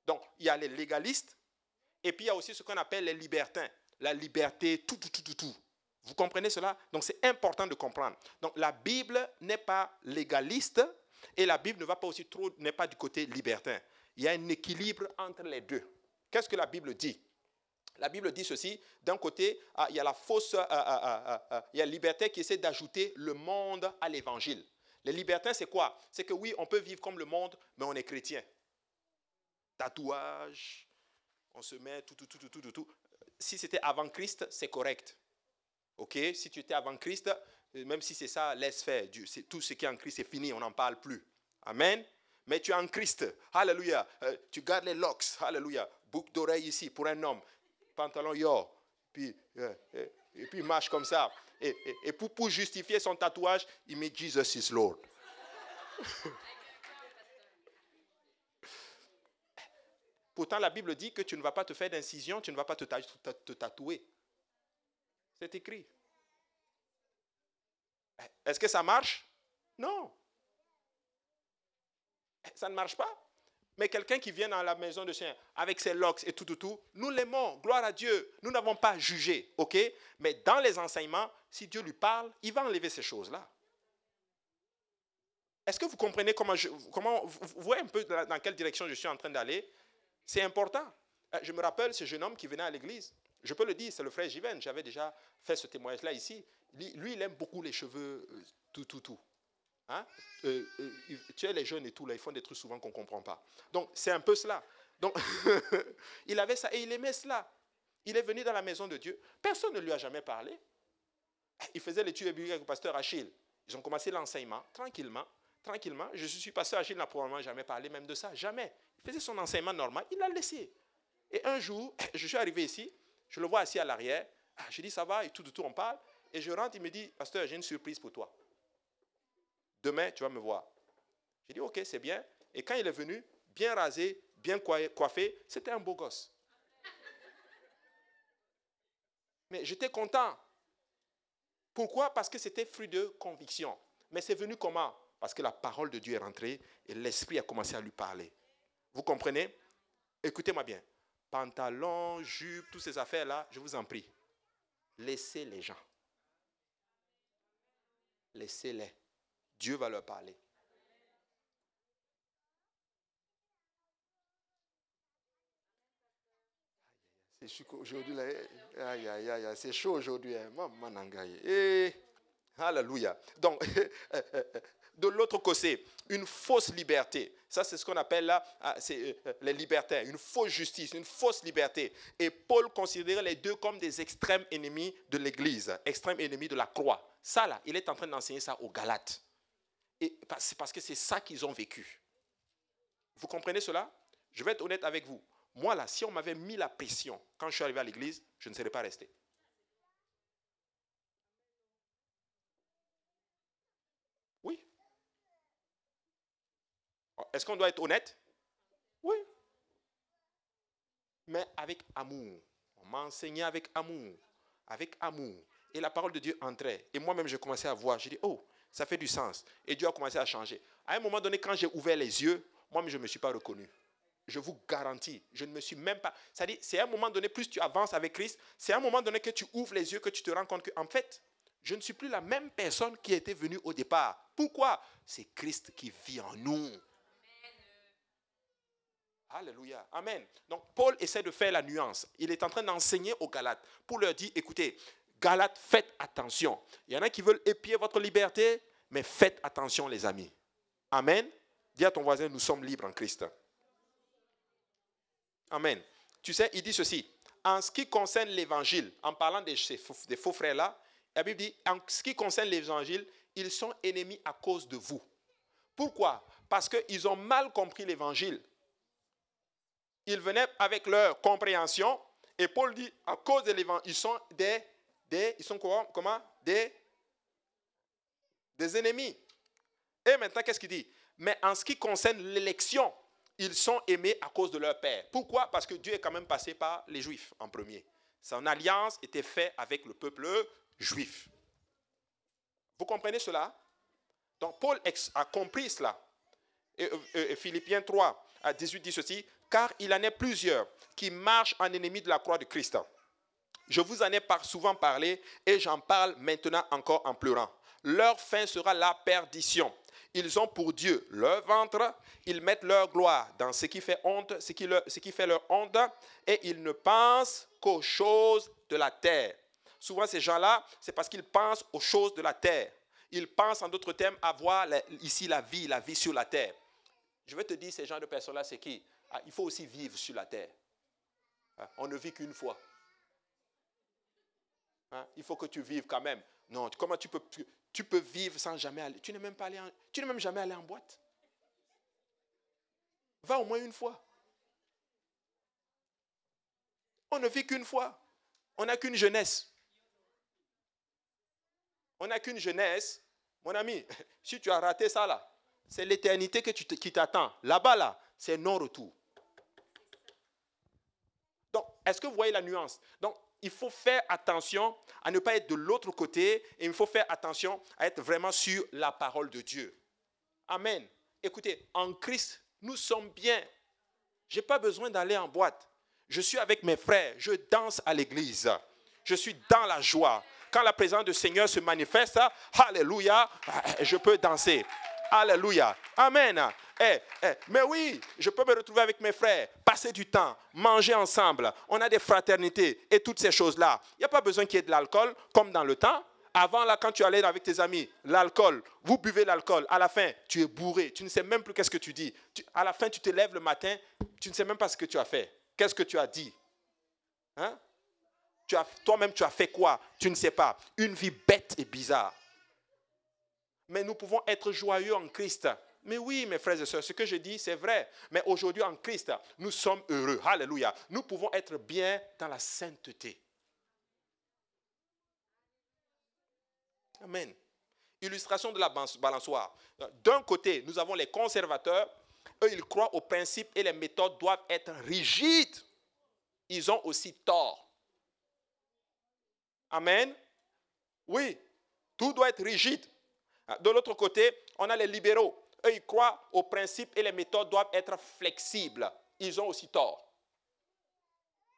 Donc, il y a les légalistes, et puis il y a aussi ce qu'on appelle les libertins. La liberté, tout, tout, tout, tout, tout. Vous comprenez cela? Donc c'est important de comprendre. Donc la Bible n'est pas légaliste et la Bible ne va pas aussi trop, n'est pas du côté libertin. Il y a un équilibre entre les deux. Qu'est-ce que la Bible dit? La Bible dit ceci. D'un côté, ah, il y a la fausse, euh, euh, euh, il y a le libertin qui essaie d'ajouter le monde à l'évangile. Les libertins, c'est quoi? C'est que oui, on peut vivre comme le monde, mais on est chrétien. Tatouage, on se met tout, tout, tout, tout, tout, tout. Si c'était avant Christ, c'est correct. OK? Si tu étais avant Christ, même si c'est ça, laisse faire. Tout ce qui est en Christ, c'est fini, on n'en parle plus. Amen? Mais tu es en Christ. Alléluia. tu gardes les locks. Alléluia. Boucle d'oreille ici pour un homme. Pantalon yo. Puis, et puis marche comme ça. Et, et, pour, pour, justifier son tatouage, il met Jesus is Lord. [laughs] Pourtant, la Bible dit que tu ne vas pas te faire d'incision, tu ne vas pas te, te tatouer. C'est écrit. Est-ce que ça marche? Non. Ça ne marche pas? Mais quelqu'un qui vient dans la maison de chien avec ses locks et tout, tout, tout, nous l'aimons, gloire à Dieu. Nous n'avons pas jugé, ok? Mais dans les enseignements, si Dieu lui parle, il va enlever ces choses-là. Est-ce que vous comprenez comment, je, comment vous voyez un peu dans quelle direction je suis en train d'aller? C'est important. Euh, je me rappelle ce jeune homme qui venait à l'église. Je peux le dire, c'est le frère Jiven. J'avais déjà fait ce témoignage-là ici. Lui, il aime beaucoup les cheveux, euh, tout, tout, tout. Hein? Euh, tu sais, les jeunes et tout, là, ils font des trucs souvent qu'on ne comprend pas. Donc, c'est un peu cela. Donc, [laughs] il avait ça et il aimait cela. Il est venu dans la maison de Dieu. Personne ne lui a jamais parlé. Il faisait l'étude biblique avec le pasteur Achille. Ils ont commencé l'enseignement tranquillement tranquillement. Je suis à Gilles, n'a probablement jamais parlé même de ça, jamais. Il faisait son enseignement normal, il l'a laissé. Et un jour, [laughs] je suis arrivé ici, je le vois assis à l'arrière, ah, je dis ça va, et tout, tout, tout, on parle. Et je rentre, il me dit, pasteur, j'ai une surprise pour toi. Demain, tu vas me voir. J'ai dit, ok, c'est bien. Et quand il est venu, bien rasé, bien coiffé, c'était un beau gosse. Mais j'étais content. Pourquoi? Parce que c'était fruit de conviction. Mais c'est venu comment? Parce que la parole de Dieu est rentrée et l'Esprit a commencé à lui parler. Vous comprenez? Écoutez-moi bien. Pantalon, jupe, toutes ces affaires-là, je vous en prie. Laissez les gens. Laissez-les. Dieu va leur parler. C'est chaud aujourd'hui. aujourd'hui. Hein. Eh, alléluia. Donc, [laughs] de l'autre côté, une fausse liberté. Ça, c'est ce qu'on appelle là ah, c'est, euh, les libertaires, une fausse justice, une fausse liberté. Et Paul considérait les deux comme des extrêmes ennemis de l'Église, extrêmes ennemis de la croix. Ça, là, il est en train d'enseigner ça aux Galates. Et c'est parce que c'est ça qu'ils ont vécu. Vous comprenez cela? Je vais être honnête avec vous. Moi, là, si on m'avait mis la pression quand je suis arrivé à l'Église, je ne serais pas resté. Est-ce qu'on doit être honnête? Oui. Mais avec amour. On m'a enseigné avec amour. Avec amour. Et la parole de Dieu entrait. Et moi-même, je commençais à voir. J'ai dit, oh, ça fait du sens. Et Dieu a commencé à changer. À un moment donné, quand j'ai ouvert les yeux, moi-même, je ne me suis pas reconnu. Je vous garantis, je ne me suis même pas. C'est-à-dire, c'est à un moment donné, plus tu avances avec Christ, c'est à un moment donné que tu ouvres les yeux, que tu te rends compte que, en fait, je ne suis plus la même personne qui était venue au départ. Pourquoi? C'est Christ qui vit en nous. Alléluia. Amen. Donc Paul essaie de faire la nuance. Il est en train d'enseigner aux Galates pour leur dire, écoutez, Galates, faites attention. Il y en a qui veulent épier votre liberté, mais faites attention les amis. Amen. Dis à ton voisin, nous sommes libres en Christ. Amen. Tu sais, il dit ceci. En ce qui concerne l'évangile, en parlant des, des faux frères là, la Bible dit, en ce qui concerne l'évangile, ils sont ennemis à cause de vous. Pourquoi? Parce qu'ils ont mal compris l'évangile. Ils venaient avec leur compréhension, et Paul dit, à cause de l'évangile, ils sont des, ils sont comment? Des, ennemis. Et maintenant, qu'est-ce qu'il dit? Mais en ce qui concerne l'élection, ils sont aimés à cause de leur père. Pourquoi? Parce que Dieu est quand même passé par les Juifs en premier. Son alliance était faite avec le peuple juif. Vous comprenez cela? Donc Paul a compris cela. Euh, Philippiens 3 à 18 dit ceci, car il en est plusieurs qui marchent en ennemi de la croix de Christ. Je vous en ai souvent parlé et j'en parle maintenant encore en pleurant. Leur fin sera la perdition. Ils ont pour Dieu leur ventre, ils mettent leur gloire dans ce qui fait honte, ce qui, qui fait leur honte, et ils ne pensent qu'aux choses de la terre. Souvent, ces gens-là, c'est parce qu'ils pensent aux choses de la terre. Ils pensent, en d'autres termes, avoir ici la vie, la vie sur la terre. Je vais te dire, ces gens de personnes-là, c'est qui? Ah, Il faut aussi vivre sur la terre. Ah, on ne vit qu'une fois. Hein? Il faut que tu vives quand même. Non, comment tu peux, tu peux vivre sans jamais aller? Tu n'es même, pas allé tu n'es jamais allé en boîte. Va au moins une fois. On ne vit qu'une fois. On n'a qu'une jeunesse. On n'a qu'une jeunesse. Mon ami, [laughs] si tu as raté ça là, c'est l'éternité qui t'attend. Là-bas, là, c'est non-retour. Donc, est-ce que vous voyez la nuance? Donc, il faut faire attention à ne pas être de l'autre côté et il faut faire attention à être vraiment sur la parole de Dieu. Amen. Écoutez, en Christ, nous sommes bien. Je n'ai pas besoin d'aller en boîte. Je suis avec mes frères. Je danse à l'église. Je suis dans la joie. Quand la présence du Seigneur se manifeste, Alléluia, je peux danser. Alléluia. Amen. Eh, eh, mais oui, je peux me retrouver avec mes frères, passer du temps, manger ensemble. On a des fraternités et toutes ces choses-là. Il n'y a pas besoin qu'il y ait de l'alcool comme dans le temps. Avant, là, quand tu allais avec tes amis, l'alcool, vous buvez l'alcool. À la fin, tu es bourré. Tu ne sais même plus qu'est-ce que tu dis. à la fin, tu te lèves le matin, tu ne sais même pas ce que tu as fait. Qu'est-ce que tu as dit? Hein? toi-même, tu as fait quoi? Tu ne sais pas. Une vie bête et bizarre. Mais nous pouvons être joyeux en Christ. Mais oui, mes frères et sœurs, ce que je dis, c'est vrai. Mais aujourd'hui, en Christ, nous sommes heureux. Alléluia. Nous pouvons être bien dans la sainteté. Amen. Illustration de la balançoire. D'un côté, nous avons les conservateurs. Eux, ils croient aux principes et les méthodes doivent être rigides. Ils ont aussi tort. Amen. Oui, tout doit être rigide. De l'autre côté, on a les libéraux. Eux, ils croient aux principes et les méthodes doivent être flexibles. Ils ont aussi tort.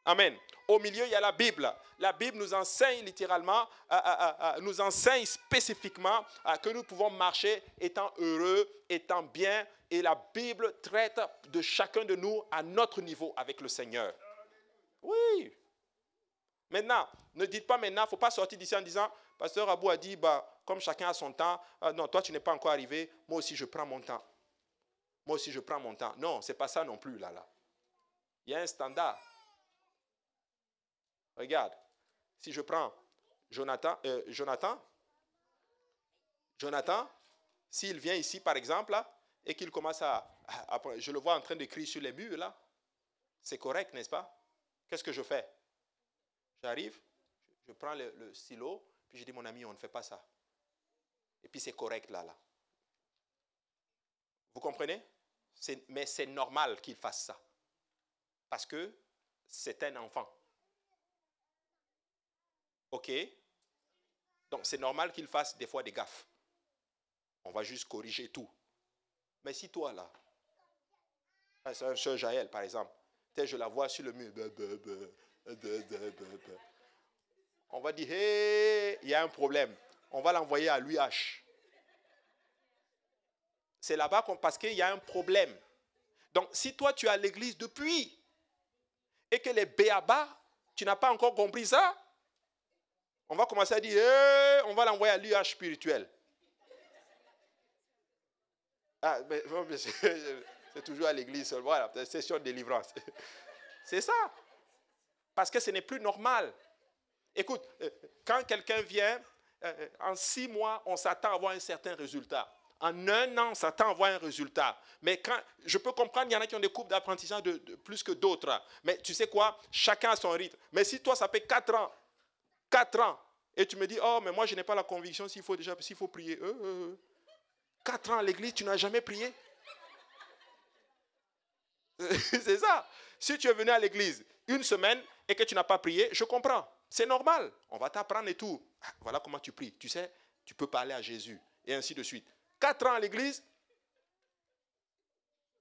Amen. Au milieu, il y a la Bible. La Bible nous enseigne littéralement, euh, euh, euh, nous enseigne spécifiquement que nous pouvons marcher étant heureux, étant bien. Et la Bible traite de chacun de nous à notre niveau avec le Seigneur. Oui. Maintenant, ne dites pas maintenant, il ne faut pas sortir d'ici en disant, Pasteur Abou a dit, bah, comme chacun a son temps, euh, non, toi tu n'es pas encore arrivé, moi aussi je prends mon temps. Moi aussi je prends mon temps. Non, ce n'est pas ça non plus, là, là. Il y a un standard. Regarde, si je prends Jonathan, euh, Jonathan, Jonathan, s'il vient ici, par exemple, et qu'il commence à, Je le vois en train d'écrire sur les murs, là. C'est correct, n'est-ce pas? Qu'est-ce que je fais? J'arrive, je prends le, stylo, puis je dis, mon ami, on ne fait pas ça. Et puis c'est correct là, là. Vous comprenez? Mais c'est normal qu'il fasse ça. Parce que c'est un enfant. OK? Donc c'est normal qu'il fasse des fois des gaffes. On va juste corriger tout. Mais si toi là, c'est un soeur Jaël par exemple, je la vois sur le mur, on va dire, hé, il y a un problème. On va l'envoyer à l'UH. C'est là-bas parce qu'il y a un problème. Donc, si toi, tu es à l'église depuis et que les béabas, tu n'as pas encore compris ça, on va commencer à dire, hé, on va l'envoyer à l'UH spirituel. Ah, [laughs] c'est toujours à l'église, voilà, session de délivrance. [laughs] C'est ça. Parce que ce n'est plus normal. Écoute, euh, quand quelqu'un vient, euh, euh, en six mois, on s'attend à avoir un certain résultat. En un an, on s'attend à avoir un résultat. Mais quand, je peux comprendre, il y en a qui ont des coupes d'apprentissage de, plus que d'autres. Mais tu sais quoi? Chacun a son rythme. Mais si toi, ça fait quatre ans, quatre ans, et tu me dis, oh, mais moi, je n'ai pas la conviction s'il faut déjà, s'il faut prier. quatre ans à l'église, tu n'as jamais prié? [laughs] C'est ça. Si tu es venu à l'église une semaine et que tu n'as pas prié, je comprends. C'est normal. On va t'apprendre et tout. Ah, voilà comment tu pries. Tu sais, tu peux parler à Jésus. Et ainsi de suite. Quatre ans à l'église.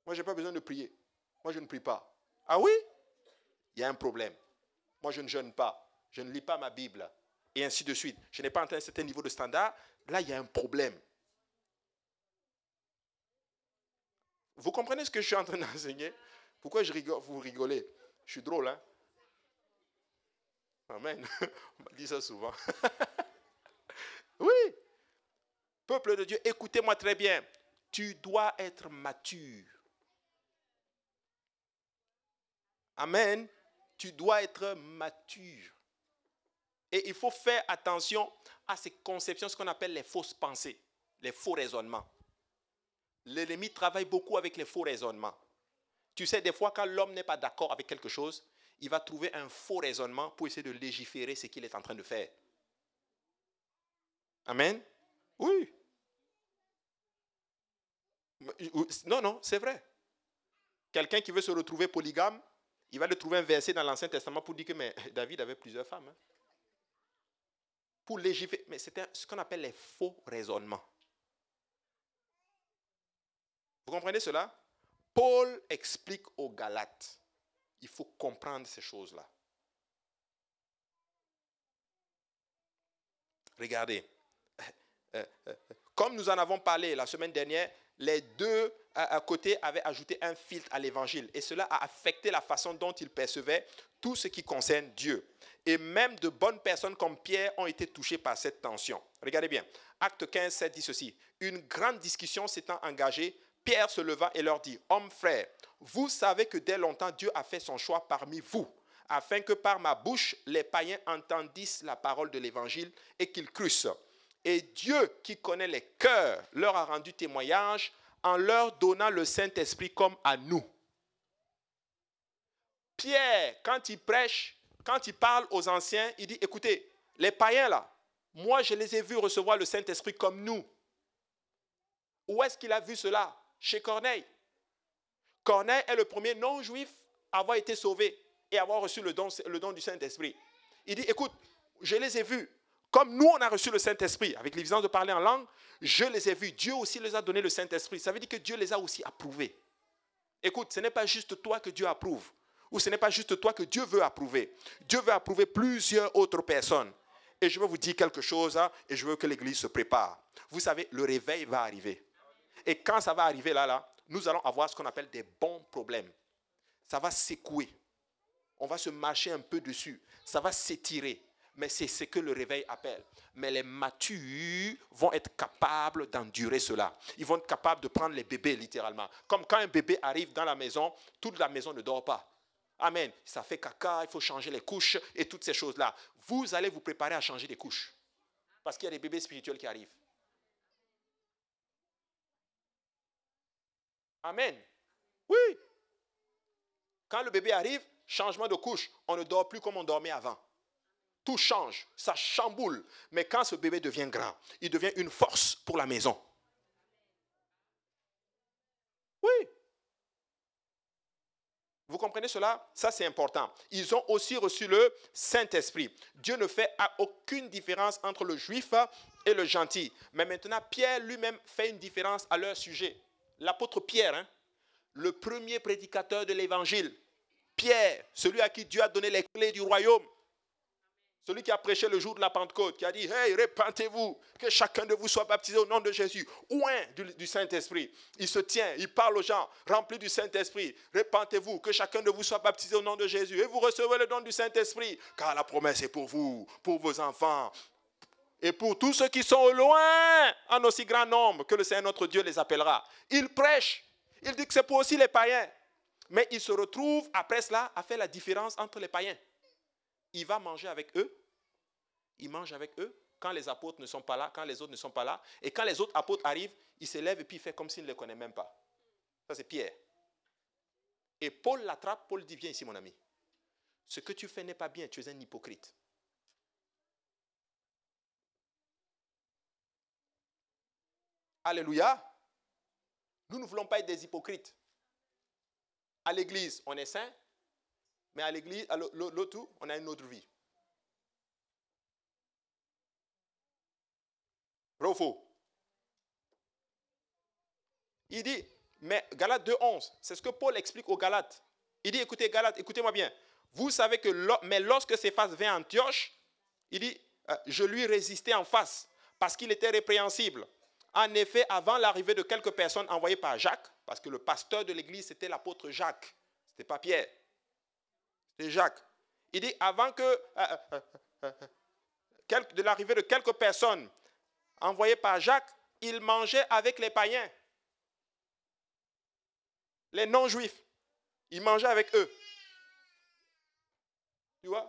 Moi, je n'ai pas besoin de prier. Moi, je ne prie pas. Ah oui? Il y a un problème. Moi, je ne jeûne pas. Je ne lis pas ma Bible. Et ainsi de suite. Je n'ai pas atteint un certain niveau de standard. Là, il y a un problème. Vous comprenez ce que je suis en train d'enseigner? Pourquoi je rigole, vous rigolez? Je suis drôle, hein? Amen. [laughs] On m'a dit ça souvent. [laughs] oui. Peuple de Dieu, écoutez-moi très bien. Tu dois être mature. Amen. Tu dois être mature. Et il faut faire attention à ces conceptions, ce qu'on appelle les fausses pensées, les faux raisonnements. L'ennemi travaille beaucoup avec les faux raisonnements. Tu sais, des fois, quand l'homme n'est pas d'accord avec quelque chose, il va trouver un faux raisonnement pour essayer de légiférer ce qu'il est en train de faire. Amen? Oui. Non, non, c'est vrai. Quelqu'un qui veut se retrouver polygame, il va le trouver un verset dans l'Ancien Testament pour dire que [laughs] David avait plusieurs femmes. Hein. Pour légiférer. Mais c'est ce qu'on appelle les faux raisonnements. Vous comprenez cela? Paul explique aux Galates il faut comprendre ces choses-là. Regardez, [laughs] comme nous en avons parlé la semaine dernière, les deux à côté avaient ajouté un filtre à l'évangile et cela a affecté la façon dont ils percevaient tout ce qui concerne Dieu. Et même de bonnes personnes comme Pierre ont été touchées par cette tension. Regardez bien, Acte 15, 7 dit ceci. Une grande discussion s'étant engagée, Pierre se leva et leur dit, Hommes frères, vous savez que dès longtemps Dieu a fait son choix parmi vous, afin que par ma bouche les païens entendissent la parole de l'évangile et qu'ils crussent. Et Dieu qui connaît les cœurs leur a rendu témoignage en leur donnant le Saint-Esprit comme à nous. Pierre, quand il prêche, quand il parle aux anciens, il dit, écoutez, les païens là, moi je les ai vus recevoir le Saint-Esprit comme nous. Où est-ce qu'il a vu cela? Chez Corneille. Corneille est le premier non-juif à avoir été sauvé et avoir reçu le don, du Saint-Esprit. Il dit, écoute, je les ai vus. Comme nous, on a reçu le Saint-Esprit, avec l'évidence de parler en langue, je les ai vus. Dieu aussi les a donné le Saint-Esprit. Ça veut dire que Dieu les a aussi approuvés. Écoute, ce n'est pas juste toi que Dieu approuve, ou ce n'est pas juste toi que Dieu veut approuver. Dieu veut approuver plusieurs autres personnes. Et je veux vous dire quelque chose, hein, et je veux que l'Église se prépare. Vous savez, le réveil va arriver. Et quand ça va arriver là, là, nous allons avoir ce qu'on appelle des bons problèmes. Ça va secouer. On va se marcher un peu dessus. Ça va s'étirer. Mais c'est ce que le réveil appelle. Mais les matures vont être capables d'endurer cela. Ils vont être capables de prendre les bébés littéralement. Comme quand un bébé arrive dans la maison, toute la maison ne dort pas. Amen. Ça fait caca, il faut changer les couches et toutes ces choses-là. Vous allez vous préparer à changer les couches. Parce qu'il y a des bébés spirituels qui arrivent. Amen. Oui. Quand le bébé arrive, changement de couche, on ne dort plus comme on dormait avant. Tout change, ça chamboule. Mais quand ce bébé devient grand, il devient une force pour la maison. Oui. Vous comprenez cela? Ça, c'est important. Ils ont aussi reçu le Saint-Esprit. Dieu ne fait aucune différence entre le juif et le gentil. Mais maintenant, Pierre lui-même fait une différence à leur sujet. L'apôtre Pierre, hein, le premier prédicateur de l'Évangile. Pierre, celui à qui Dieu a donné les clés du royaume. Celui qui a prêché le jour de la Pentecôte, qui a dit, hey, répentez-vous, que chacun de vous soit baptisé au nom de Jésus, ouin du, du Saint-Esprit. Il se tient, il parle aux gens, remplis du Saint-Esprit, répentez-vous, que chacun de vous soit baptisé au nom de Jésus, et vous recevez le don du Saint-Esprit, car la promesse est pour vous, pour vos enfants, et pour tous ceux qui sont au loin, en aussi grand nombre que le Seigneur notre Dieu les appellera. Il prêche, il dit que c'est pour aussi les païens, mais il se retrouve après cela à faire la différence entre les païens il va manger avec eux. Il mange avec eux quand les apôtres ne sont pas là, quand les autres ne sont pas là. Et quand les autres apôtres arrivent, il se lève et puis il fait comme s'il ne les connaît même pas. Ça, c'est Pierre. Et Paul l'attrape. Paul dit Viens ici, mon ami. Ce que tu fais n'est pas bien. Tu es un hypocrite. Alléluia. Nous ne voulons pas être des hypocrites. À l'église, on est saint, mais à l'église, à l'autre, on a une autre vie. Faux? Il dit, mais Galates 2.11, c'est ce que Paul explique aux Galates. Il dit, écoutez Galates, écoutez-moi bien. Vous savez que, mais lorsque Céphas vint à Antioche, il dit, euh, je lui résistais en face parce qu'il était répréhensible. En effet, avant l'arrivée de quelques personnes envoyées par Jacques, parce que le pasteur de l'église, c'était l'apôtre Jacques, ce n'était pas Pierre. Jacques. Il dit, avant que, euh, euh, euh, de l'arrivée de quelques personnes envoyées par Jacques, il mangeait avec les païens, les non-juifs. Il mangeait avec eux. Tu vois?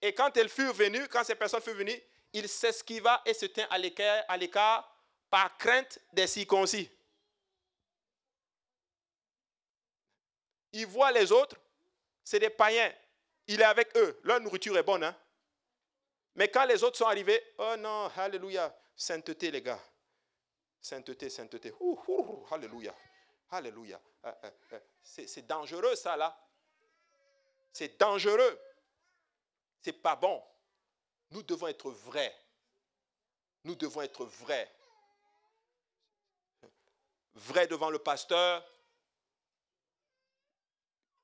Et quand elles furent venues, quand ces personnes furent venues, il s'esquiva et se tint à l'écart par crainte des circoncis. Il voit les autres, c'est des païens. Il est avec eux. Leur nourriture est bonne. Hein? Mais quand les autres sont arrivés, oh non, alléluia, sainteté les gars. Sainteté, sainteté. alléluia. Alléluia. Euh, euh, euh, c'est dangereux ça là. C'est dangereux. C'est pas bon. Nous devons être vrais. Nous devons être vrais. Vrai devant le pasteur,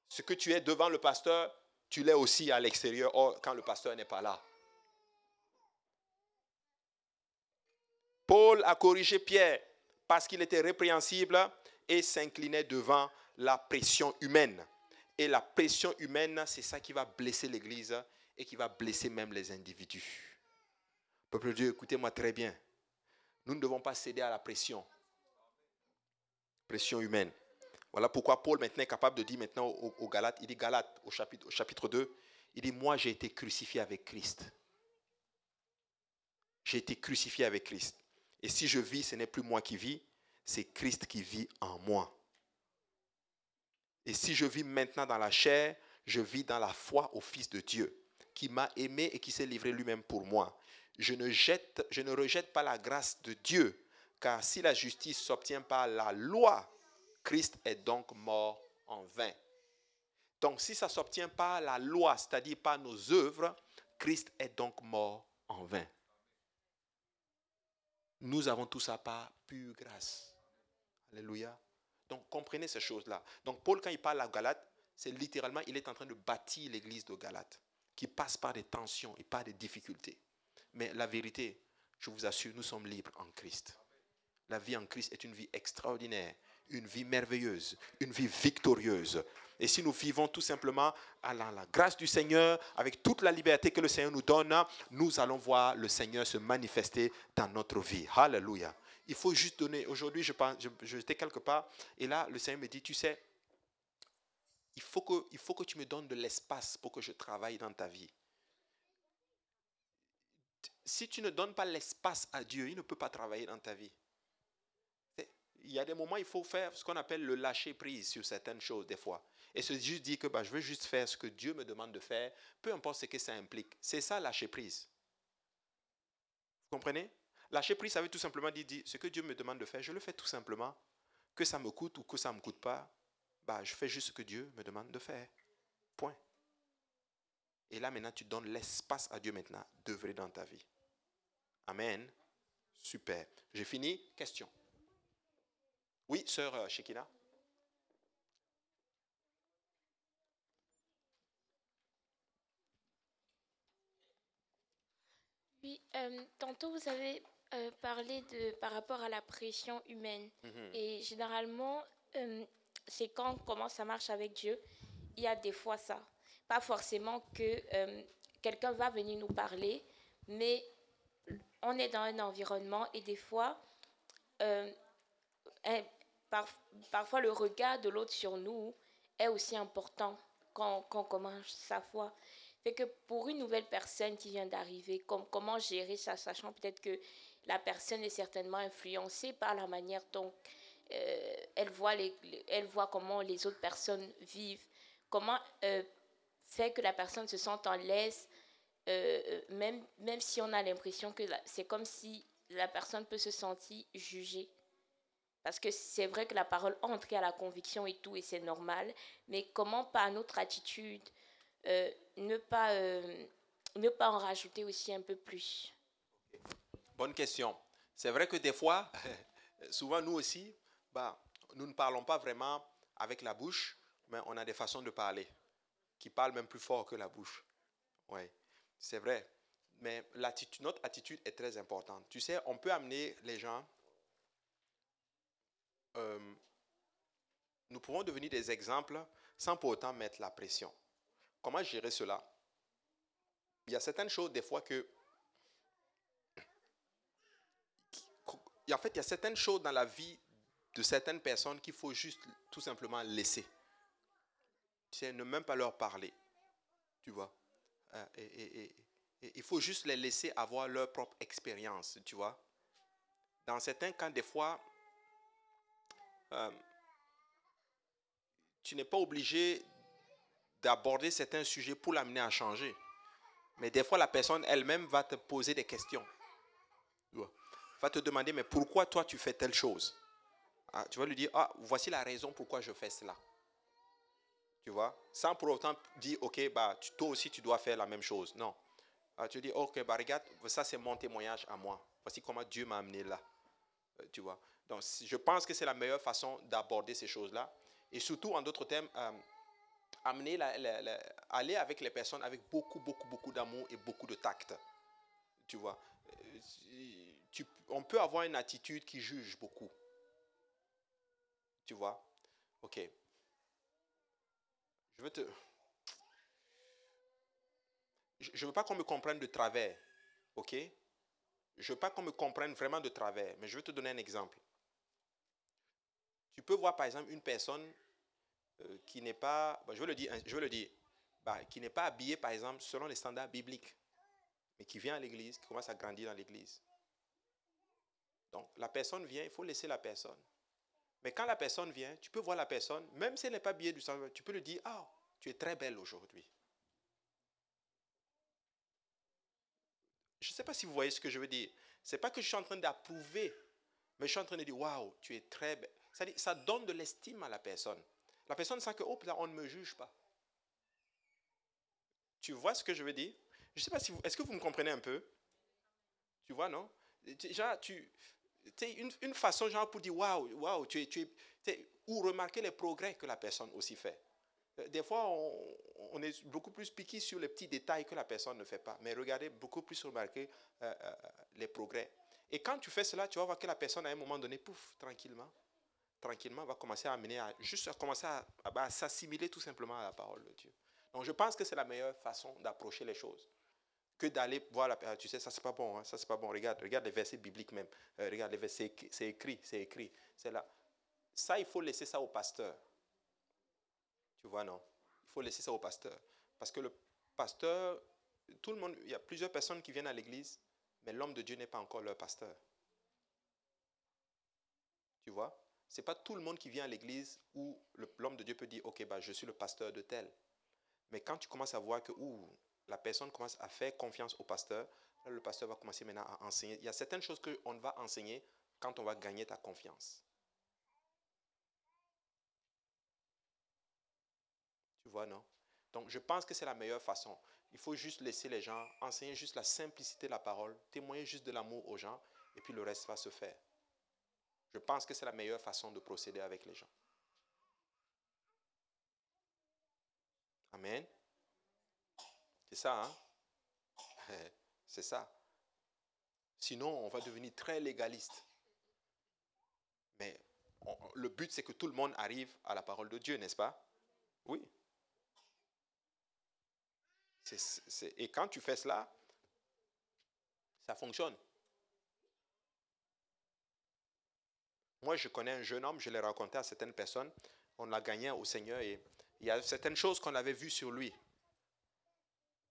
ce que tu es devant le pasteur, tu l'es aussi à l'extérieur quand le pasteur n'est pas là. Paul a corrigé Pierre parce qu'il était répréhensible et s'inclinait devant la pression humaine. Et la pression humaine, c'est ça qui va blesser l'Église et qui va blesser même les individus. Peuple de Dieu, écoutez-moi très bien. Nous ne devons pas céder à la pression. Pression humaine. Voilà pourquoi Paul maintenant est capable de dire maintenant aux, Galates, il dit Galates au chapitre, au chapitre 2, il dit, moi j'ai été crucifié avec Christ. J'ai été crucifié avec Christ. Et si je vis, ce n'est plus moi qui vis, c'est Christ qui vit en moi. Et si je vis maintenant dans la chair, je vis dans la foi au Fils de Dieu, qui m'a aimé et qui s'est livré lui-même pour moi. Je ne, jette, je ne rejette pas la grâce de Dieu, car si la justice s'obtient par la loi, Christ est donc mort en vain. Donc si ça s'obtient pas la loi, c'est-à-dire par nos œuvres, Christ est donc mort en vain. Nous avons tout ça par pure grâce. Alléluia. Donc comprenez ces choses-là. Donc Paul, quand il parle à Galate, c'est littéralement, il est en train de bâtir l'église de Galate, qui passe par des tensions et par des difficultés. Mais la vérité, je vous assure, nous sommes libres en Christ. La vie en Christ est une vie extraordinaire une vie merveilleuse, une vie victorieuse. Et si nous vivons tout simplement à la, grâce du Seigneur, avec toute la liberté que le Seigneur nous donne, nous allons voir le Seigneur se manifester dans notre vie. Alléluia. Il faut juste donner. Aujourd'hui, je, je, j'étais quelque part et là, le Seigneur me dit, tu sais, il faut que tu me donnes de l'espace pour que je travaille dans ta vie. Si tu ne donnes pas l'espace à Dieu, il ne peut pas travailler dans ta vie il y a des moments, il faut faire ce qu'on appelle le lâcher prise sur certaines choses, des fois. Et se juste dire que bah, je veux juste faire ce que Dieu me demande de faire, peu importe ce que ça implique. C'est ça, lâcher prise. Vous comprenez? Lâcher prise, ça veut tout simplement dire, ce que Dieu me demande de faire, je le fais tout simplement. Que ça me coûte ou que ça ne me coûte pas, bah, je fais juste ce que Dieu me demande de faire. Point. Et là, maintenant, tu donnes l'espace à Dieu maintenant d'œuvrer dans ta vie. Amen. Super. J'ai fini. Question. Oui, sœur euh, Shekina. Oui, euh, tantôt vous avez euh, parlé de par rapport à la pression humaine. Mhm. Et généralement, euh, c'est quand on commence à marcher avec Dieu, il y a des fois ça. Pas forcément que quelqu'un va venir nous parler, mais on est dans un environnement et des fois, un- parfois le regard de l'autre sur nous est aussi important quand, on commence sa foi. Fait que pour une nouvelle personne qui vient d'arriver, com- comment gérer ça, sachant peut-être que la personne est certainement influencée par la manière dont euh, elle, voit les, elle voit comment les autres personnes vivent, comment euh, faire que la personne se sente en l'aise, euh, même, même si on a l'impression que c'est comme si la personne peut se sentir jugée. Parce que c'est vrai que la parole entre à la conviction et tout, et c'est normal, mais comment par notre attitude euh, ne, pas, euh, ne pas en rajouter aussi un peu plus? Bonne question. C'est vrai que des fois, [laughs] souvent nous aussi, bah, nous ne parlons pas vraiment avec la bouche, mais on a des façons de parler qui parlent même plus fort que la bouche. Oui, c'est vrai. Mais notre attitude est très importante. Tu sais, on peut amener les gens. Euh, nous pouvons devenir des exemples sans pour autant mettre la pression. Comment gérer cela? Il y a certaines choses, des fois, que en fait, il y a certaines choses dans la vie de certaines personnes qu'il faut juste tout simplement laisser. Tu sais, ne même pas leur parler. Tu vois. Euh, et il faut juste les laisser avoir leur propre expérience, tu vois. Dans certains cas, des fois, euh, tu n'es pas obligé d'aborder certains sujets pour l'amener à changer. Mais des fois, la personne elle-même va te poser des questions. Va te demander, mais pourquoi toi tu fais telle chose? Ah, Tu vas lui dire, ah, voici la raison pourquoi je fais cela. Tu vois Sans pour autant dire, ok, bah, toi aussi tu dois faire la même chose. Non. Ah, tu dis, ok, bah, regarde, ça c'est mon témoignage à moi. Voici comment Dieu m'a amené là. Euh, tu vois Donc, je pense que c'est la meilleure façon d'aborder ces choses-là. Et surtout, en d'autres termes, euh, amener aller avec les personnes avec beaucoup, beaucoup, beaucoup d'amour et beaucoup de tact. Tu vois? Euh, on peut avoir une attitude qui juge beaucoup. Tu vois? Ok. Je veux te. Je ne veux pas qu'on me comprenne de travers. Ok? Je veux pas qu'on me comprenne vraiment de travers. Mais je veux te donner un exemple. Tu peux voir par exemple une personne euh, qui n'est pas. je veux le dire. Je veux le dire. bah, qui n'est pas habillée par exemple selon les standards bibliques. Mais qui vient à l'église, qui commence à grandir dans l'église. Donc, la personne vient, il faut laisser la personne. Mais quand la personne vient, tu peux voir la personne, même si elle n'est pas habillée du sang, tu peux lui dire Ah, tu es très belle aujourd'hui. Je ne sais pas si vous voyez ce que je veux dire. Ce n'est pas que je suis en train d'approuver, mais je suis en train de dire Waouh, tu es très belle. Ça, donne de l'estime à la personne. La personne sent que, oh, là, on ne me juge pas. Tu vois ce que je veux dire? Je ne sais pas si vous. Est-ce que vous me comprenez un peu? Tu vois, non? Sais, Une, façon, genre, pour dire waouh, waouh, tu. Tu ou remarquer les progrès que la personne aussi fait. Euh, Des fois, on, on est beaucoup plus piqué sur les petits détails que la personne ne fait pas. Mais regardez, beaucoup plus remarquer euh, euh, les progrès. Et quand tu fais cela, tu vas voir que la personne, à un moment donné, pouf, tranquillement, tranquillement, va commencer à amener à juste à commencer à, s'assimiler tout simplement à la parole de Dieu. Donc, je pense que c'est la meilleure façon d'approcher les choses que d'aller voir la personne. Tu sais, ça c'est pas bon, hein, ça c'est pas bon. Regarde, regarde les versets bibliques même. Euh, regarde les versets, c'est écrit, c'est écrit. C'est là. Ça, il faut laisser ça au pasteur. Tu vois, non? Il faut laisser ça au pasteur. Parce que le pasteur, tout le monde, il y a plusieurs personnes qui viennent à l'église, mais l'homme de Dieu n'est pas encore leur pasteur. Tu vois? C'est pas tout le monde qui vient à l'église où l'homme de Dieu peut dire, ok, bah, je suis le pasteur de tel. Mais quand tu commences à voir que la personne commence à faire confiance au pasteur, le pasteur va commencer maintenant à enseigner. Il y a certaines choses qu'on va enseigner quand on va gagner ta confiance. Tu vois, non? Donc, je pense que c'est la meilleure façon. Il faut juste laisser les gens enseigner juste la simplicité de la parole, témoigner juste de l'amour aux gens, et puis le reste va se faire. Je pense que c'est la meilleure façon de procéder avec les gens. Amen. C'est ça, hein? [laughs] C'est ça. Sinon, on va devenir très légaliste. Mais le but, c'est que tout le monde arrive à la parole de Dieu, n'est-ce pas? Oui. et quand tu fais cela, ça fonctionne. Moi, je connais un jeune homme, je l'ai raconté à certaines personnes, on l'a gagné au Seigneur et il y a certaines choses qu'on avait vues sur lui.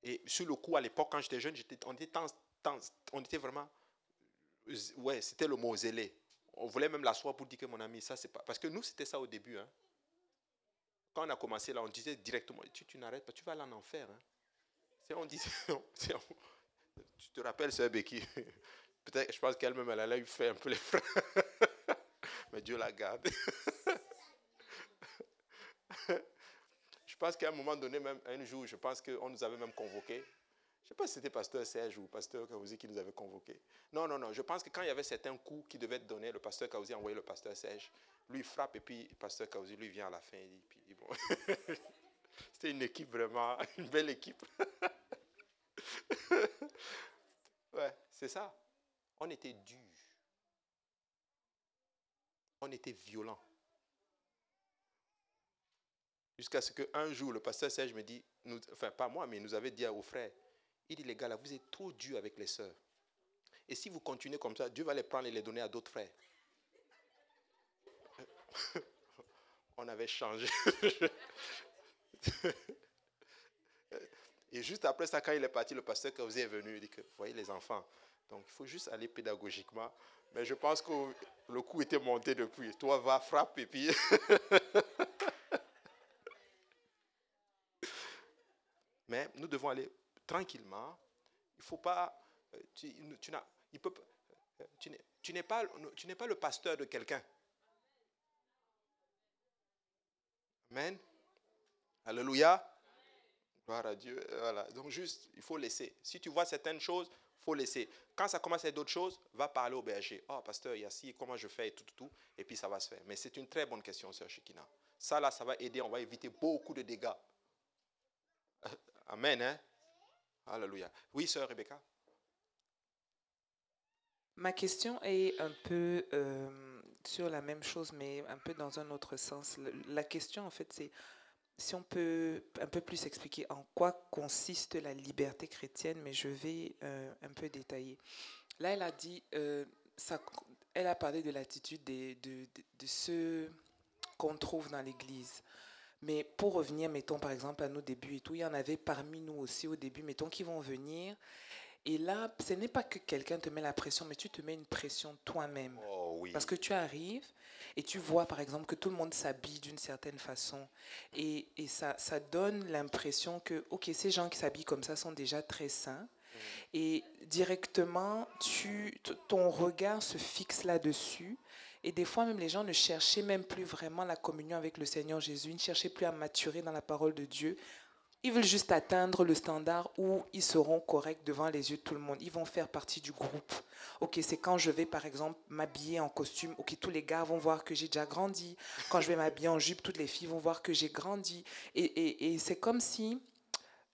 Et sur le coup, à l'époque, quand j'étais jeune, on, était vraiment. Ouais, c'était le mot zélé. On voulait même l'asseoir pour dire que mon ami, ça, c'est pas. Parce que nous, c'était ça au début. Hein. Quand on a commencé là, on disait directement Tu, tu n'arrêtes pas, tu vas aller en enfer. Hein. On disait, [laughs] tu te rappelles, Sœur Becky? [laughs] Peut-être, je pense qu'elle-même, elle a eu fait un peu les frères. [laughs] Dieu la garde. [laughs] Je pense qu'à un moment donné, même un jour, je pense qu'on nous avait même convoqués. Je ne sais pas si c'était pasteur Serge ou pasteur Kaouzi qui nous avait convoqués. Non, non, non. Je pense que quand il y avait certains coups qui devaient être donnés, le pasteur Kaouzi a envoyé le pasteur Serge. Lui, frappe et puis pasteur Kaouzi, lui, vient à la fin. Et puis, bon. [laughs] c'était une équipe vraiment, une belle équipe. [laughs] ouais, c'est ça. On était dur. On était violent. Jusqu'à ce qu'un jour, le pasteur Serge me dit, enfin pas moi, mais il nous avait dit aux frères, il dit les gars, là, vous êtes trop durs avec les sœurs. Et si vous continuez comme ça, Dieu va les prendre et les donner à d'autres frères. [laughs] On avait changé. [laughs] et juste après ça, quand il est parti, le pasteur vous est venu, il dit que, voyez les enfants, donc il faut juste aller pédagogiquement. Mais je pense que le coup était monté depuis. Toi, va, frappe et puis... [laughs] Mais nous devons aller tranquillement. Il faut pas. Euh, tu, il peut, euh, tu, n'es, tu, pas, tu n'es pas le pasteur de quelqu'un. Amen. Alléluia. Gloire à Dieu. Voilà. Donc juste, il faut laisser. Si tu vois certaines choses, laisser. Quand ça commence à être d'autres choses, va parler au berger. Oh, pasteur, il y a ci, comment je fais et tout, tout, tout. Et puis ça va se faire. Mais c'est une très bonne question, sœur Shekina. Ça, là, ça va aider. On va éviter beaucoup de dégâts. [laughs] Amen. Hein? Alléluia. Oui, sœur Rebecca? Ma question est un peu euh, sur la même chose, mais un peu dans un autre sens. La question, en fait, c'est si on peut un peu plus expliquer en quoi consiste la liberté chrétienne, mais je vais euh, un peu détailler. Là, elle a dit, euh, elle a parlé de l'attitude de, de, de ceux qu'on trouve dans l'Église. Mais pour revenir, mettons par exemple à nos débuts et tout, il y en avait parmi nous aussi au début, mettons, qui vont venir. Et là, ce n'est pas que quelqu'un te met la pression, mais tu te mets une pression toi-même. Oh, oui. Parce que tu arrives et tu vois, par exemple, que tout le monde s'habille d'une certaine façon. Et, et ça, ça donne l'impression que, OK, ces gens qui s'habillent comme ça sont déjà très sains. Mm. Et directement, tu, ton regard se fixe là-dessus et des fois, même les gens ne cherchaient même plus vraiment la communion avec le Seigneur Jésus, ils ne cherchaient plus à maturer dans la parole de Dieu. Ils veulent juste atteindre le standard où ils seront corrects devant les yeux de tout le monde. Ils vont faire partie du groupe. Ok, c'est quand je vais par exemple m'habiller en costume. Ok, tous les gars vont voir que j'ai déjà grandi. Quand je vais m'habiller en jupe, toutes les filles vont voir que j'ai grandi. Et, et, c'est comme si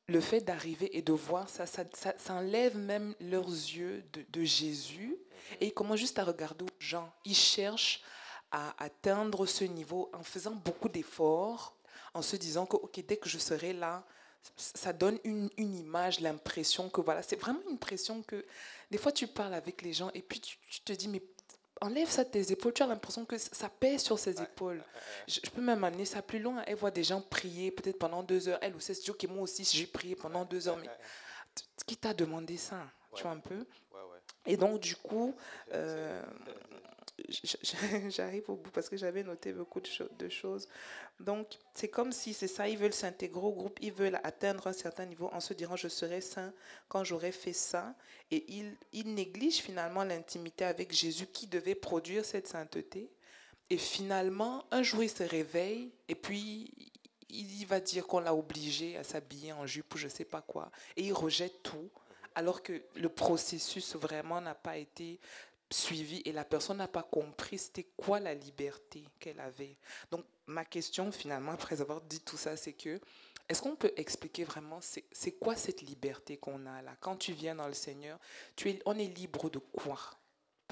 le fait d'arriver et de voir ça, ça, enlève même leurs yeux de, Jésus et il commence juste à regarder aux gens. Il cherche à atteindre ce niveau en faisant beaucoup d'efforts, en se disant que ok, dès que je serai là, ça donne une, une image, l'impression que voilà, c'est vraiment une pression que des fois tu parles avec les gens et puis tu, te dis mais enlève ça de tes épaules, tu as l'impression que ça pèse sur ses épaules. Je, peux même amener ça plus loin. Elle voit des gens prier peut-être pendant deux heures. Elle ou c'est que moi aussi j'ai prié pendant deux heures. Mais qui t'a demandé ça Tu vois un peu? Et donc, du coup, euh, [laughs] j'arrive au bout parce que j'avais noté beaucoup de, choses. Donc, c'est comme si c'est ça, ils veulent s'intégrer au groupe, ils veulent atteindre un certain niveau en se disant je serai saint quand j'aurai fait ça. Et ils, ils négligent finalement l'intimité avec Jésus qui devait produire cette sainteté. Et finalement, un jour, ils se réveillent et puis il va dire qu'on l'a obligé à s'habiller en jupe ou je sais pas quoi. Et il rejette tout, alors que le processus vraiment n'a pas été suivi et la personne n'a pas compris c'était quoi la liberté qu'elle avait. Donc ma question finalement, après avoir dit tout ça, c'est que est-ce qu'on peut expliquer vraiment c'est quoi cette liberté qu'on a là? Quand tu viens dans le Seigneur, tu es, on est libre de quoi?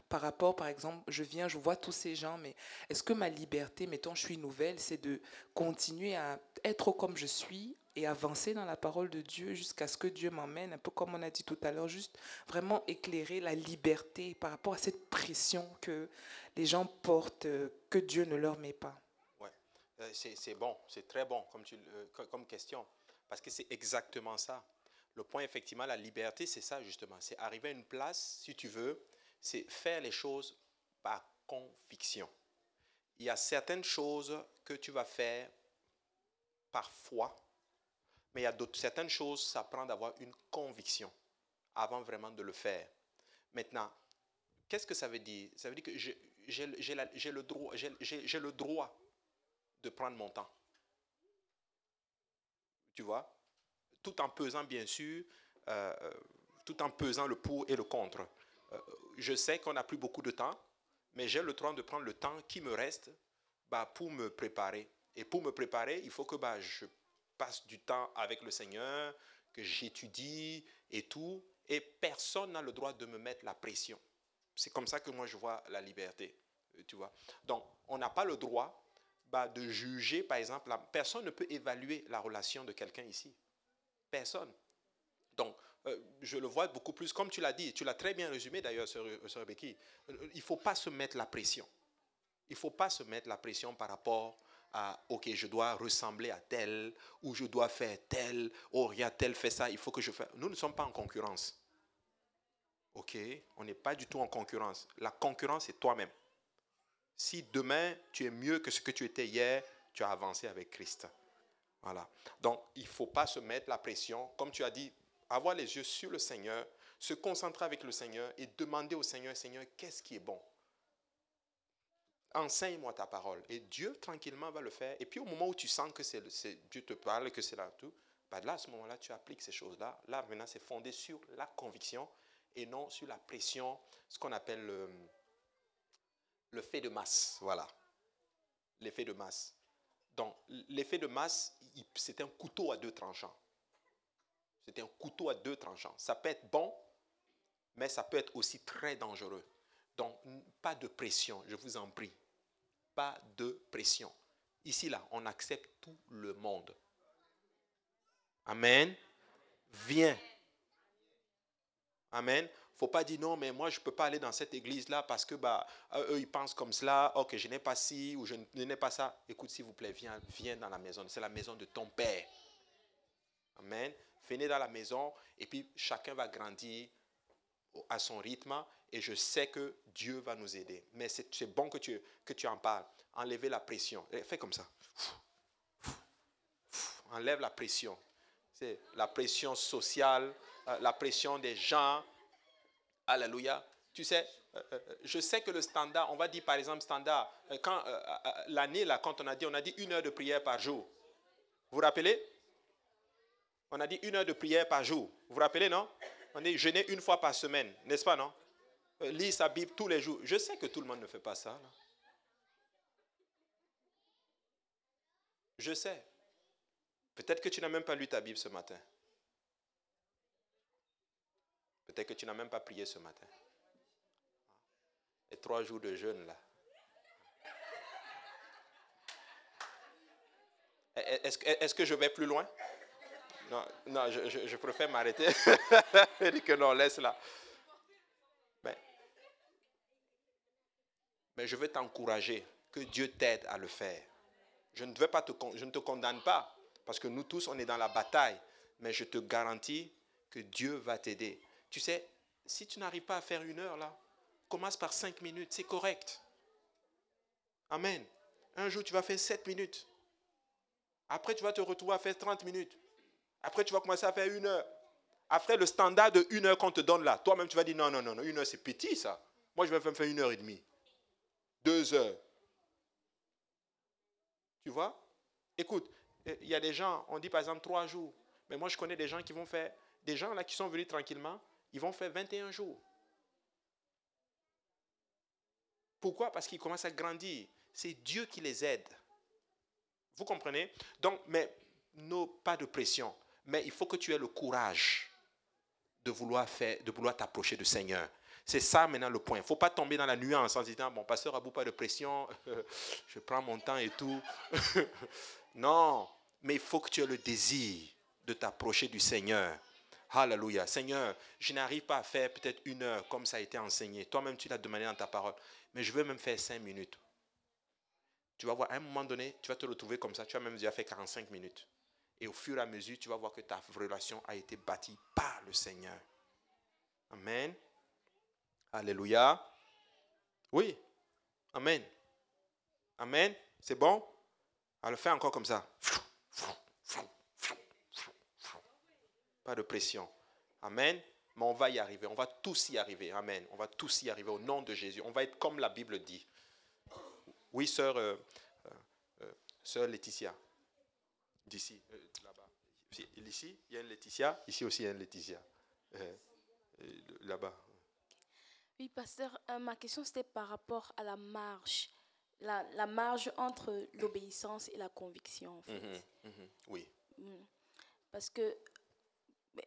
Par rapport, par exemple, je viens, je vois tous ces gens, mais est-ce que ma liberté, mettons, je suis nouvelle, c'est de continuer à être comme je suis et avancer dans la parole de Dieu jusqu'à ce que Dieu m'emmène, un peu comme on a dit tout à l'heure, juste vraiment éclairer la liberté par rapport à cette pression que les gens portent, euh, que Dieu ne leur met pas. Ouais, euh, c'est bon, c'est très bon comme, tu, euh, comme question, parce que c'est exactement ça. Le point, effectivement, la liberté, c'est ça justement. C'est arriver à une place, si tu veux, c'est faire les choses par conviction. Il y a certaines choses que tu vas faire par foi, mais il y a certaines choses, ça prend d'avoir une conviction avant vraiment de le faire. Maintenant, qu'est-ce que ça veut dire? Ça veut dire que j'ai le, droit, le droit de prendre mon temps. Tu vois? Tout en pesant, bien sûr, euh, euh, tout en pesant le pour et le contre. Euh, je sais qu'on n'a plus beaucoup de temps, mais j'ai le droit de prendre le temps qui me reste bah, pour me préparer. Et pour me préparer, il faut que bah, je passe du temps avec le Seigneur, que j'étudie et tout. Et personne n'a le droit de me mettre la pression. C'est comme ça que moi je vois la liberté. Euh, tu vois. Donc, on n'a pas le droit bah, de juger, par exemple, personne ne peut évaluer la relation de quelqu'un ici. Personne. Donc, euh, je le vois beaucoup plus, comme tu l'as dit, tu l'as très bien résumé d'ailleurs, Sœur, Becky, euh, il ne faut pas se mettre la pression. Il ne faut pas se mettre la pression par rapport à, OK, je dois ressembler à tel, ou je dois faire tel, oh, regarde, tel fait ça, il faut que je fasse. Nous ne sommes pas en concurrence. OK, on n'est pas du tout en concurrence. La concurrence, c'est toi-même. Si demain, tu es mieux que ce que tu étais hier, tu as avancé avec Christ. Voilà. Donc, il ne faut pas se mettre la pression. Comme tu as dit, avoir les yeux sur le Seigneur, se concentrer avec le Seigneur et demander au Seigneur, Seigneur, qu'est-ce qui est bon? Enseigne-moi ta parole. Et Dieu, tranquillement, va le faire. Et puis au moment où tu sens que c'est, Dieu te parle, que c'est là tout, bah là, à ce moment-là, tu appliques ces choses-là. Là, maintenant, c'est fondé sur la conviction et non sur la pression, ce qu'on appelle le, le fait de masse. Voilà. L'effet de masse. Donc, l'effet de masse, c'est un couteau à deux tranchants. C'est un couteau à deux tranchants. Ça peut être bon, mais ça peut être aussi très dangereux. Donc, pas de pression, je vous en prie. Pas de pression. Ici, là, on accepte tout le monde. Amen. Viens. Amen. faut pas dire non, mais moi, je peux pas aller dans cette église-là parce que bah, eux, ils pensent comme cela. Ok, je n'ai pas ci ou je n'ai pas ça. Écoute, s'il vous plaît, viens, viens dans la maison. C'est la maison de ton Père. Amen venez dans la maison et puis chacun va grandir à son rythme et je sais que Dieu va nous aider. Mais c'est bon que tu, que tu en parles. Enlevez la pression. Eh, fais comme ça. Enlève la pression. C'est la pression sociale, euh, la pression des gens. Alléluia. Tu sais, euh, euh, je sais que le standard, on va dire par exemple standard, quand l'année là, quand on a dit, on a dit une heure de prière par jour. Vous vous rappelez? On a dit une heure de prière par jour. Vous vous rappelez, non? On dit jeûner une fois par semaine, n'est-ce pas, non? Euh, Lire sa Bible tous les jours. Je sais que tout le monde ne fait pas ça. Je sais. Peut-être que tu n'as même pas lu ta Bible ce matin. Peut-être que tu n'as même pas prié ce matin. Et trois jours de jeûne, là. Est-ce que je vais plus loin? Non, non je, préfère m'arrêter. [laughs] Il dit que non, laisse là. Mais je vais t'encourager, que Dieu t'aide à le faire. Je ne, pas te, je ne te condamne pas, parce que nous tous, on est dans la bataille. Mais je te garantis que Dieu va t'aider. Tu sais, si tu n'arrives pas à faire une heure là, commence par cinq minutes, c'est correct. Amen. Un jour, tu vas faire sept minutes. Après, tu vas te retrouver à faire 30 minutes. Après, tu vas commencer à faire une heure. Après, le standard de une heure qu'on te donne là, toi-même, tu vas dire non, non, non, non, une heure, c'est petit ça. Moi, je vais faire une heure et demie. Deux heures. Tu vois? Écoute, il y a des gens, on dit par exemple trois jours. Mais moi, je connais des gens qui vont faire, des gens là qui sont venus tranquillement, ils vont faire 21 jours. Pourquoi? Parce qu'ils commencent à grandir. C'est Dieu qui les aide. Vous comprenez? Donc, mais pas de pression. Mais il faut que tu aies le courage de vouloir faire, de vouloir t'approcher du Seigneur. C'est ça maintenant le point. Il ne faut pas tomber dans la nuance en disant, bon, pasteur Abou, pas de pression, [laughs] je prends mon temps et tout. [laughs] non, mais il faut que tu aies le désir de t'approcher du Seigneur. Alléluia. Seigneur, je n'arrive pas à faire peut-être une heure comme ça a été enseigné. Toi-même, tu l'as demandé dans ta parole. Mais je veux même faire cinq minutes. Tu vas voir, à un moment donné, tu vas te retrouver comme ça. Tu vas même déjà fait 45 minutes. Et au fur et à mesure, tu vas voir que ta relation a été bâtie par le Seigneur. Amen. Alléluia. Oui. Amen. Amen. C'est bon? Alors fais encore comme ça. Pas de pression. Amen. Mais on va y arriver. On va tous y arriver. Amen. On va tous y arriver au nom de Jésus. On va être comme la Bible dit. Oui, sœur, euh, euh, euh, sœur Laetitia. D'ici, là-bas. Ici, il y a une Laetitia? Ici aussi, il y a une Laetitia. là-bas. Oui, pasteur, ma question c'était par rapport à la marge. La, la marge entre l'obéissance et la conviction, en fait. Mhm, mhm. oui. Mm. Parce que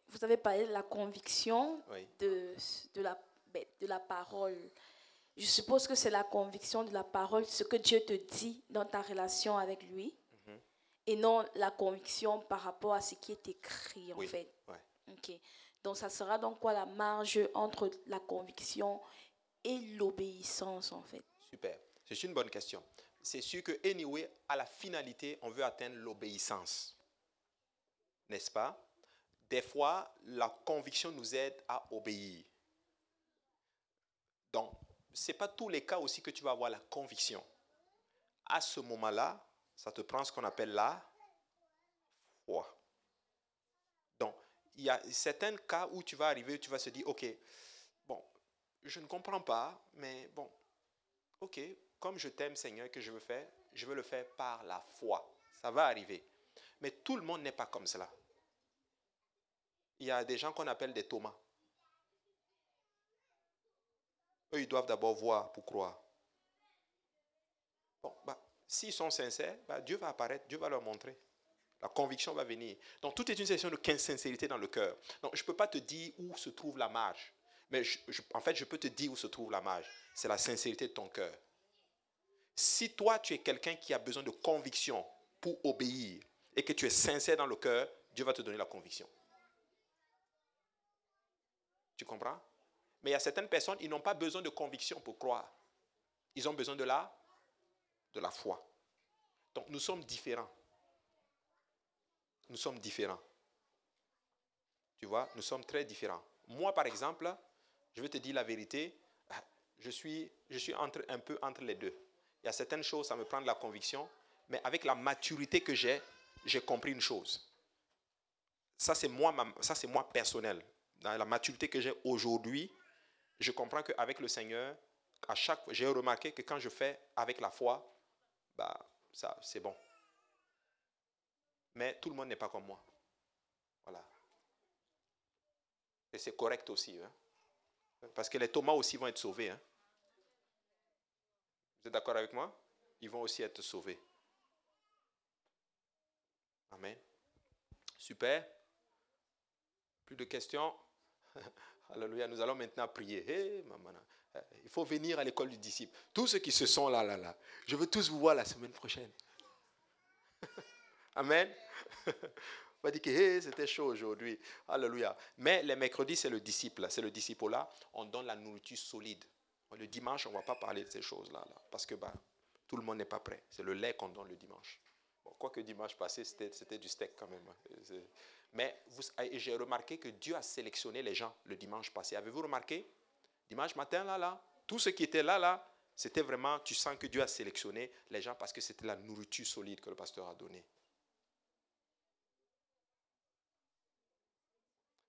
vous avez parlé de la conviction de, de, la, ben, de la parole. Je suppose que c'est la conviction de la parole, ce que Dieu te dit dans ta relation avec lui, mhm. et non la conviction par rapport à ce qui est écrit, en fait. Ok. Donc, ça sera donc quoi la marge entre la conviction et l'obéissance, en fait? Super. C'est une bonne question. C'est sûr que, anyway, à la finalité, on veut atteindre l'obéissance. N'est-ce pas? Des fois, la conviction nous aide à obéir. Donc, ce n'est pas tous les cas aussi que tu vas avoir la conviction. À ce moment-là, ça te prend ce qu'on appelle la foi. Il y a certains cas où tu vas arriver, tu vas se dire, OK, bon, je ne comprends pas, mais bon, OK, comme je t'aime Seigneur, que je veux faire, je veux le faire par la foi. Ça va arriver. Mais tout le monde n'est pas comme cela il y a des gens qu'on appelle des Thomas. Eux, ils doivent d'abord voir pour croire. Bon, bah, s'ils sont sincères, bah, Dieu va apparaître, Dieu va leur montrer. La conviction va venir. Donc, tout est une question de sincérité dans le cœur. Donc, je ne peux pas te dire où se trouve la marge. Mais en fait, je peux te dire où se trouve la marge. C'est la sincérité de ton cœur. Si toi, tu es quelqu'un qui a besoin de conviction pour obéir et que tu es sincère dans le cœur, Dieu va te donner la conviction. Tu comprends? Mais il y a certaines personnes, ils n'ont pas besoin de conviction pour croire. Ils ont besoin de la, de la foi. Donc nous sommes différents. Nous sommes différents. Tu vois, nous sommes très différents. Moi, par exemple, je vais te dire la vérité, je suis, je suis entre, un peu entre les deux. Il y a certaines choses, ça me prend de la conviction, mais avec la maturité que j'ai, j'ai compris une chose. Ça, c'est moi, ça, c'est moi personnel dans la maturité que j'ai aujourd'hui, je comprends qu'avec le Seigneur, à chaque j'ai remarqué que quand je fais avec la foi, bah, ça, c'est bon. Mais tout le monde n'est pas comme moi. Voilà. Et c'est correct aussi. Hein. Parce que les Thomas aussi vont être sauvés. Hein. Vous êtes d'accord avec moi? Ils vont aussi être sauvés. Amen. Super. Plus de questions? [laughs] Alléluia, nous allons maintenant prier. il faut venir à l'école du disciple. Tous ceux qui se sont là, là, là, je veux tous vous voir la semaine prochaine. Amen. [laughs] On va dire que c'était chaud aujourd'hui. Alléluia. Mais les mercredis, c'est le disciple. C'est le disciple là. On donne la nourriture solide. Le dimanche, on ne va pas parler de ces choses-là. Là, parce que bah, tout le monde n'est pas prêt. C'est le lait qu'on donne le dimanche. Quoique dimanche passé, c'était du steak quand même. Hein. Mais j'ai remarqué que Dieu a sélectionné les gens le dimanche passé. Avez-vous remarqué? Dimanche matin, là, là, tous ceux qui étaient là, là, c'était vraiment, tu sens que Dieu a sélectionné les gens parce que c'était la nourriture solide que le pasteur a donnée.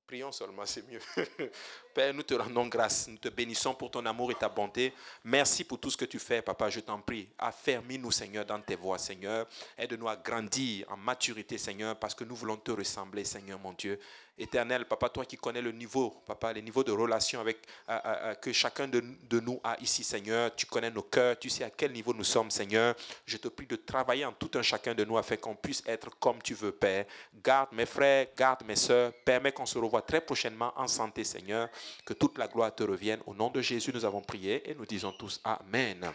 Prions seulement, [laughs] c'est mieux. Père, nous te rendons grâce. Nous te bénissons pour ton amour et ta bonté. Merci pour tout ce que tu fais, Papa. Je t'en prie. Affermis-nous, Seigneur, dans tes voies, Seigneur. Aide-nous à grandir en maturité, Seigneur, parce que nous voulons te ressembler, Seigneur, mon Dieu. Éternel, Papa, toi qui connais le niveau, Papa, les niveaux de relation avec, euh, euh, euh, que chacun de, de, nous a ici, Seigneur. Tu connais nos cœurs, tu sais à quel niveau nous sommes, Seigneur. Je te prie de travailler en tout un chacun de nous afin qu'on puisse être comme tu veux, Père. Garde mes frères, garde mes soeurs. Permets qu'on se revoie très prochainement en santé, Seigneur. Que toute la gloire te revienne. Au nom de Jésus, nous avons prié et nous disons tous Amen.